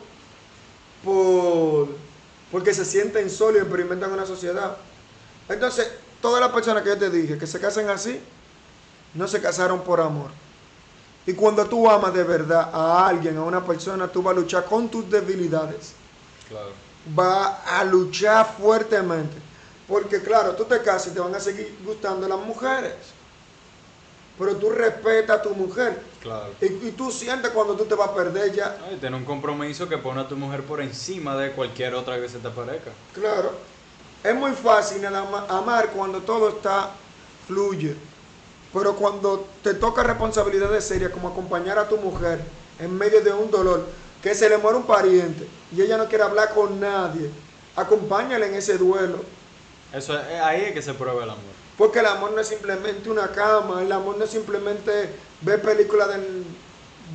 por, porque se sienten solos y experimentan una sociedad. Entonces, todas las personas que yo te dije que se casan así, no se casaron por amor. Y cuando tú amas de verdad a alguien, a una persona, tú vas a luchar con tus debilidades. Claro. Va a luchar fuertemente. Porque claro, tú te casas y te van a seguir gustando las mujeres pero tú respetas a tu mujer. Claro. Y, tú sientes cuando tú te vas a perder ya. Ay, tener un compromiso que pone a tu mujer por encima de cualquier otra que se te parezca. Claro. Es muy fácil amar cuando todo está fluye. Pero cuando te toca responsabilidades serias como acompañar a tu mujer en medio de un dolor, que se le muere un pariente y ella no quiere hablar con nadie, acompáñale en ese duelo. Eso es, ahí es que se prueba el amor. Porque el amor no es simplemente una cama, el amor no es simplemente ver películas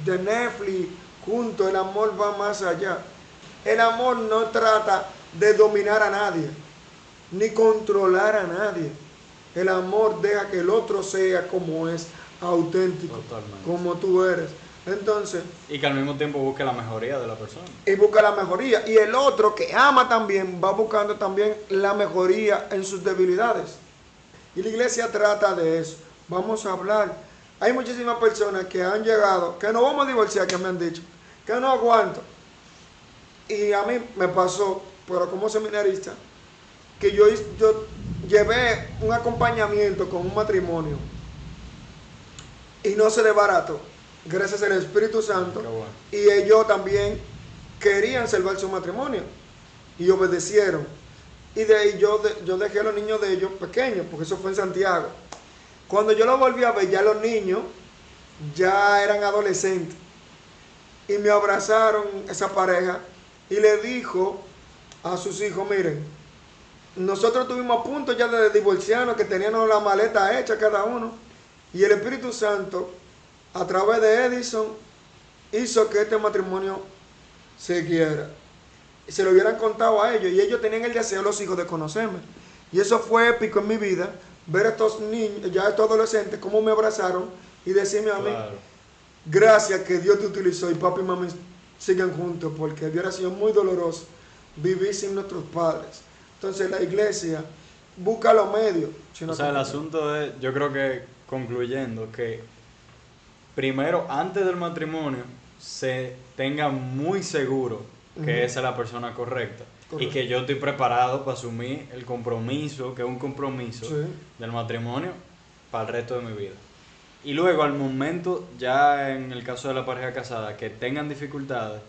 de, Netflix juntos, el amor va más allá. El amor no trata de dominar a nadie, ni controlar a nadie. El amor deja que el otro sea como es, auténtico, como tú eres. Entonces. Y que al mismo tiempo busque la mejoría de la persona. Y busca la mejoría. Y el otro que ama también va buscando también la mejoría en sus debilidades. Y la iglesia trata de eso. Vamos a hablar. Hay muchísimas personas que han llegado, que no vamos a divorciar, que me han dicho, que no aguanto. Y a mí me pasó, pero como seminarista, que yo, yo llevé un acompañamiento con un matrimonio y no se barato gracias al Espíritu Santo. Y ellos también querían salvar su matrimonio y obedecieron. Y de ahí yo, yo dejé a los niños de ellos pequeños, porque eso fue en Santiago. Cuando yo lo volví a ver, ya los niños ya eran adolescentes. Y me abrazaron esa pareja y le dijo a sus hijos, miren, nosotros tuvimos a punto ya de divorciarnos, que teníamos la maleta hecha cada uno. Y el Espíritu Santo, a través de Edison, hizo que este matrimonio se quiera. Y se lo hubieran contado a ellos. Y ellos tenían el deseo, los hijos, de conocerme. Y eso fue épico en mi vida, ver a estos niños, ya estos adolescentes, cómo me abrazaron y decirme a mí, gracias que Dios te utilizó y papi y mami siguen juntos, porque hubiera sido muy doloroso vivir sin nuestros padres. Entonces la iglesia busca los medios. o sea, el asunto es, yo creo que concluyendo, que primero, antes del matrimonio, se tenga muy seguro que esa es la persona correcta. Y que yo estoy preparado para asumir el compromiso, que es un compromiso del matrimonio para el resto de mi vida. Y luego al momento, ya en el caso de la pareja casada, que tengan dificultades,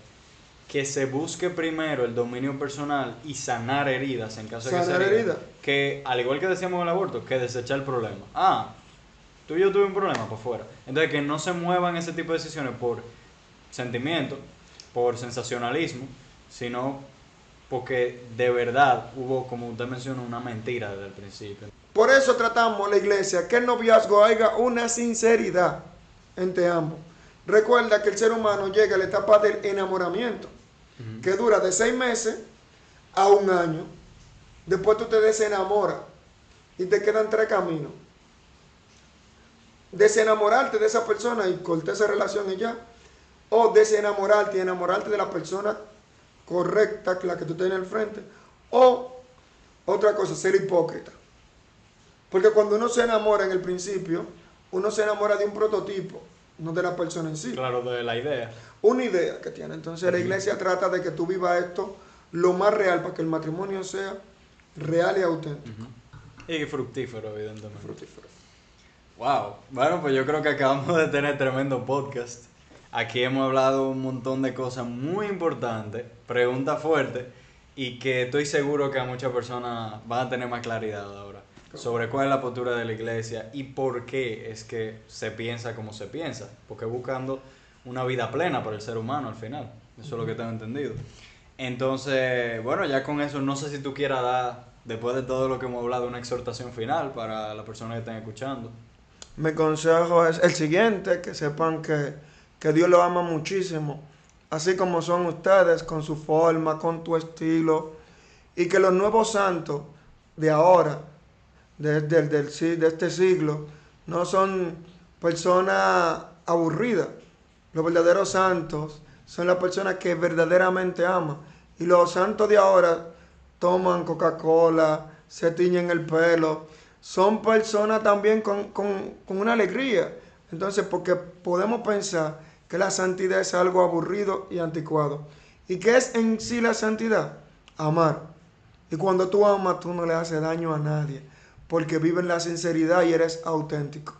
que se busque primero el dominio personal y sanar heridas en caso de que sea herida, que al igual que decíamos en el aborto, que desechar el problema. Ah, tú y yo tuve un problema por fuera. Entonces que no se muevan ese tipo de decisiones por sentimiento, por sensacionalismo, sino porque de verdad hubo, como usted mencionó, una mentira desde el principio. Por eso tratamos la iglesia que el noviazgo haya una sinceridad entre ambos. Recuerda que el ser humano llega a la etapa del enamoramiento que dura de seis meses a un año. Después tú te desenamoras y te quedan tres caminos. Desenamorarte de esa persona y cortar esa relación y ya. O desenamorarte y enamorarte de la persona correcta, la que tú tienes al frente. O otra cosa, ser hipócrita. Porque cuando uno se enamora en el principio, uno se enamora de un prototipo, no de la persona en sí. Claro, de la idea una idea que tiene. Entonces la iglesia trata de que tú vivas esto lo más real para que el matrimonio sea real y auténtico. Y fructífero, evidentemente. Fructífero. Wow. Bueno, pues yo creo que acabamos de tener tremendo podcast. Aquí hemos hablado un montón de cosas muy importantes, preguntas fuertes, y que estoy seguro que a muchas personas van a tener más claridad ahora sobre cuál es la postura de la iglesia y por qué es que se piensa como se piensa. Porque buscando una vida plena para el ser humano al final. Eso es lo que tengo entendido. Entonces, bueno, ya con eso, no sé si tú quieras dar, después de todo lo que hemos hablado, una exhortación final para las personas que están escuchando. Mi consejo es el siguiente, que sepan que, que Dios lo ama muchísimo, así como son ustedes, con su forma, con tu estilo, y que los nuevos santos de ahora, desde de este siglo, no son personas aburridas, los verdaderos santos son las personas que verdaderamente aman. Y los santos de ahora toman Coca-Cola, se tiñen el pelo. Son personas también con, una alegría. Entonces, porque podemos pensar que la santidad es algo aburrido y anticuado. ¿Y qué es en sí la santidad? Amar. Y cuando tú amas, tú no le haces daño a nadie, porque vives la sinceridad y eres auténtico.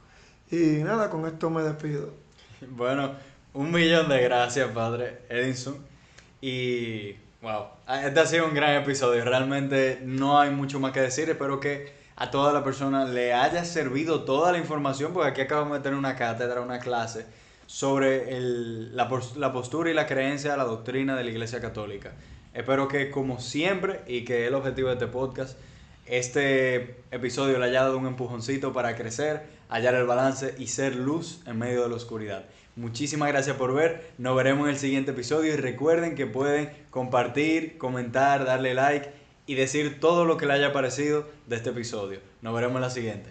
Y nada, con esto me despido. Bueno, un millón de gracias, padre Edison. Y, wow, este ha sido un gran episodio. Realmente no hay mucho más que decir. Espero que a toda la persona le haya servido toda la información, porque aquí acabamos de tener una cátedra, una clase sobre la, la postura y la creencia, la doctrina de la Iglesia Católica. Espero que, como siempre, y que es el objetivo de este podcast, este episodio le haya dado un empujoncito para crecer, hallar el balance y ser luz en medio de la oscuridad. Muchísimas gracias por ver. Nos veremos en el siguiente episodio y recuerden que pueden compartir, comentar, darle like y decir todo lo que les haya parecido de este episodio. Nos veremos en la siguiente.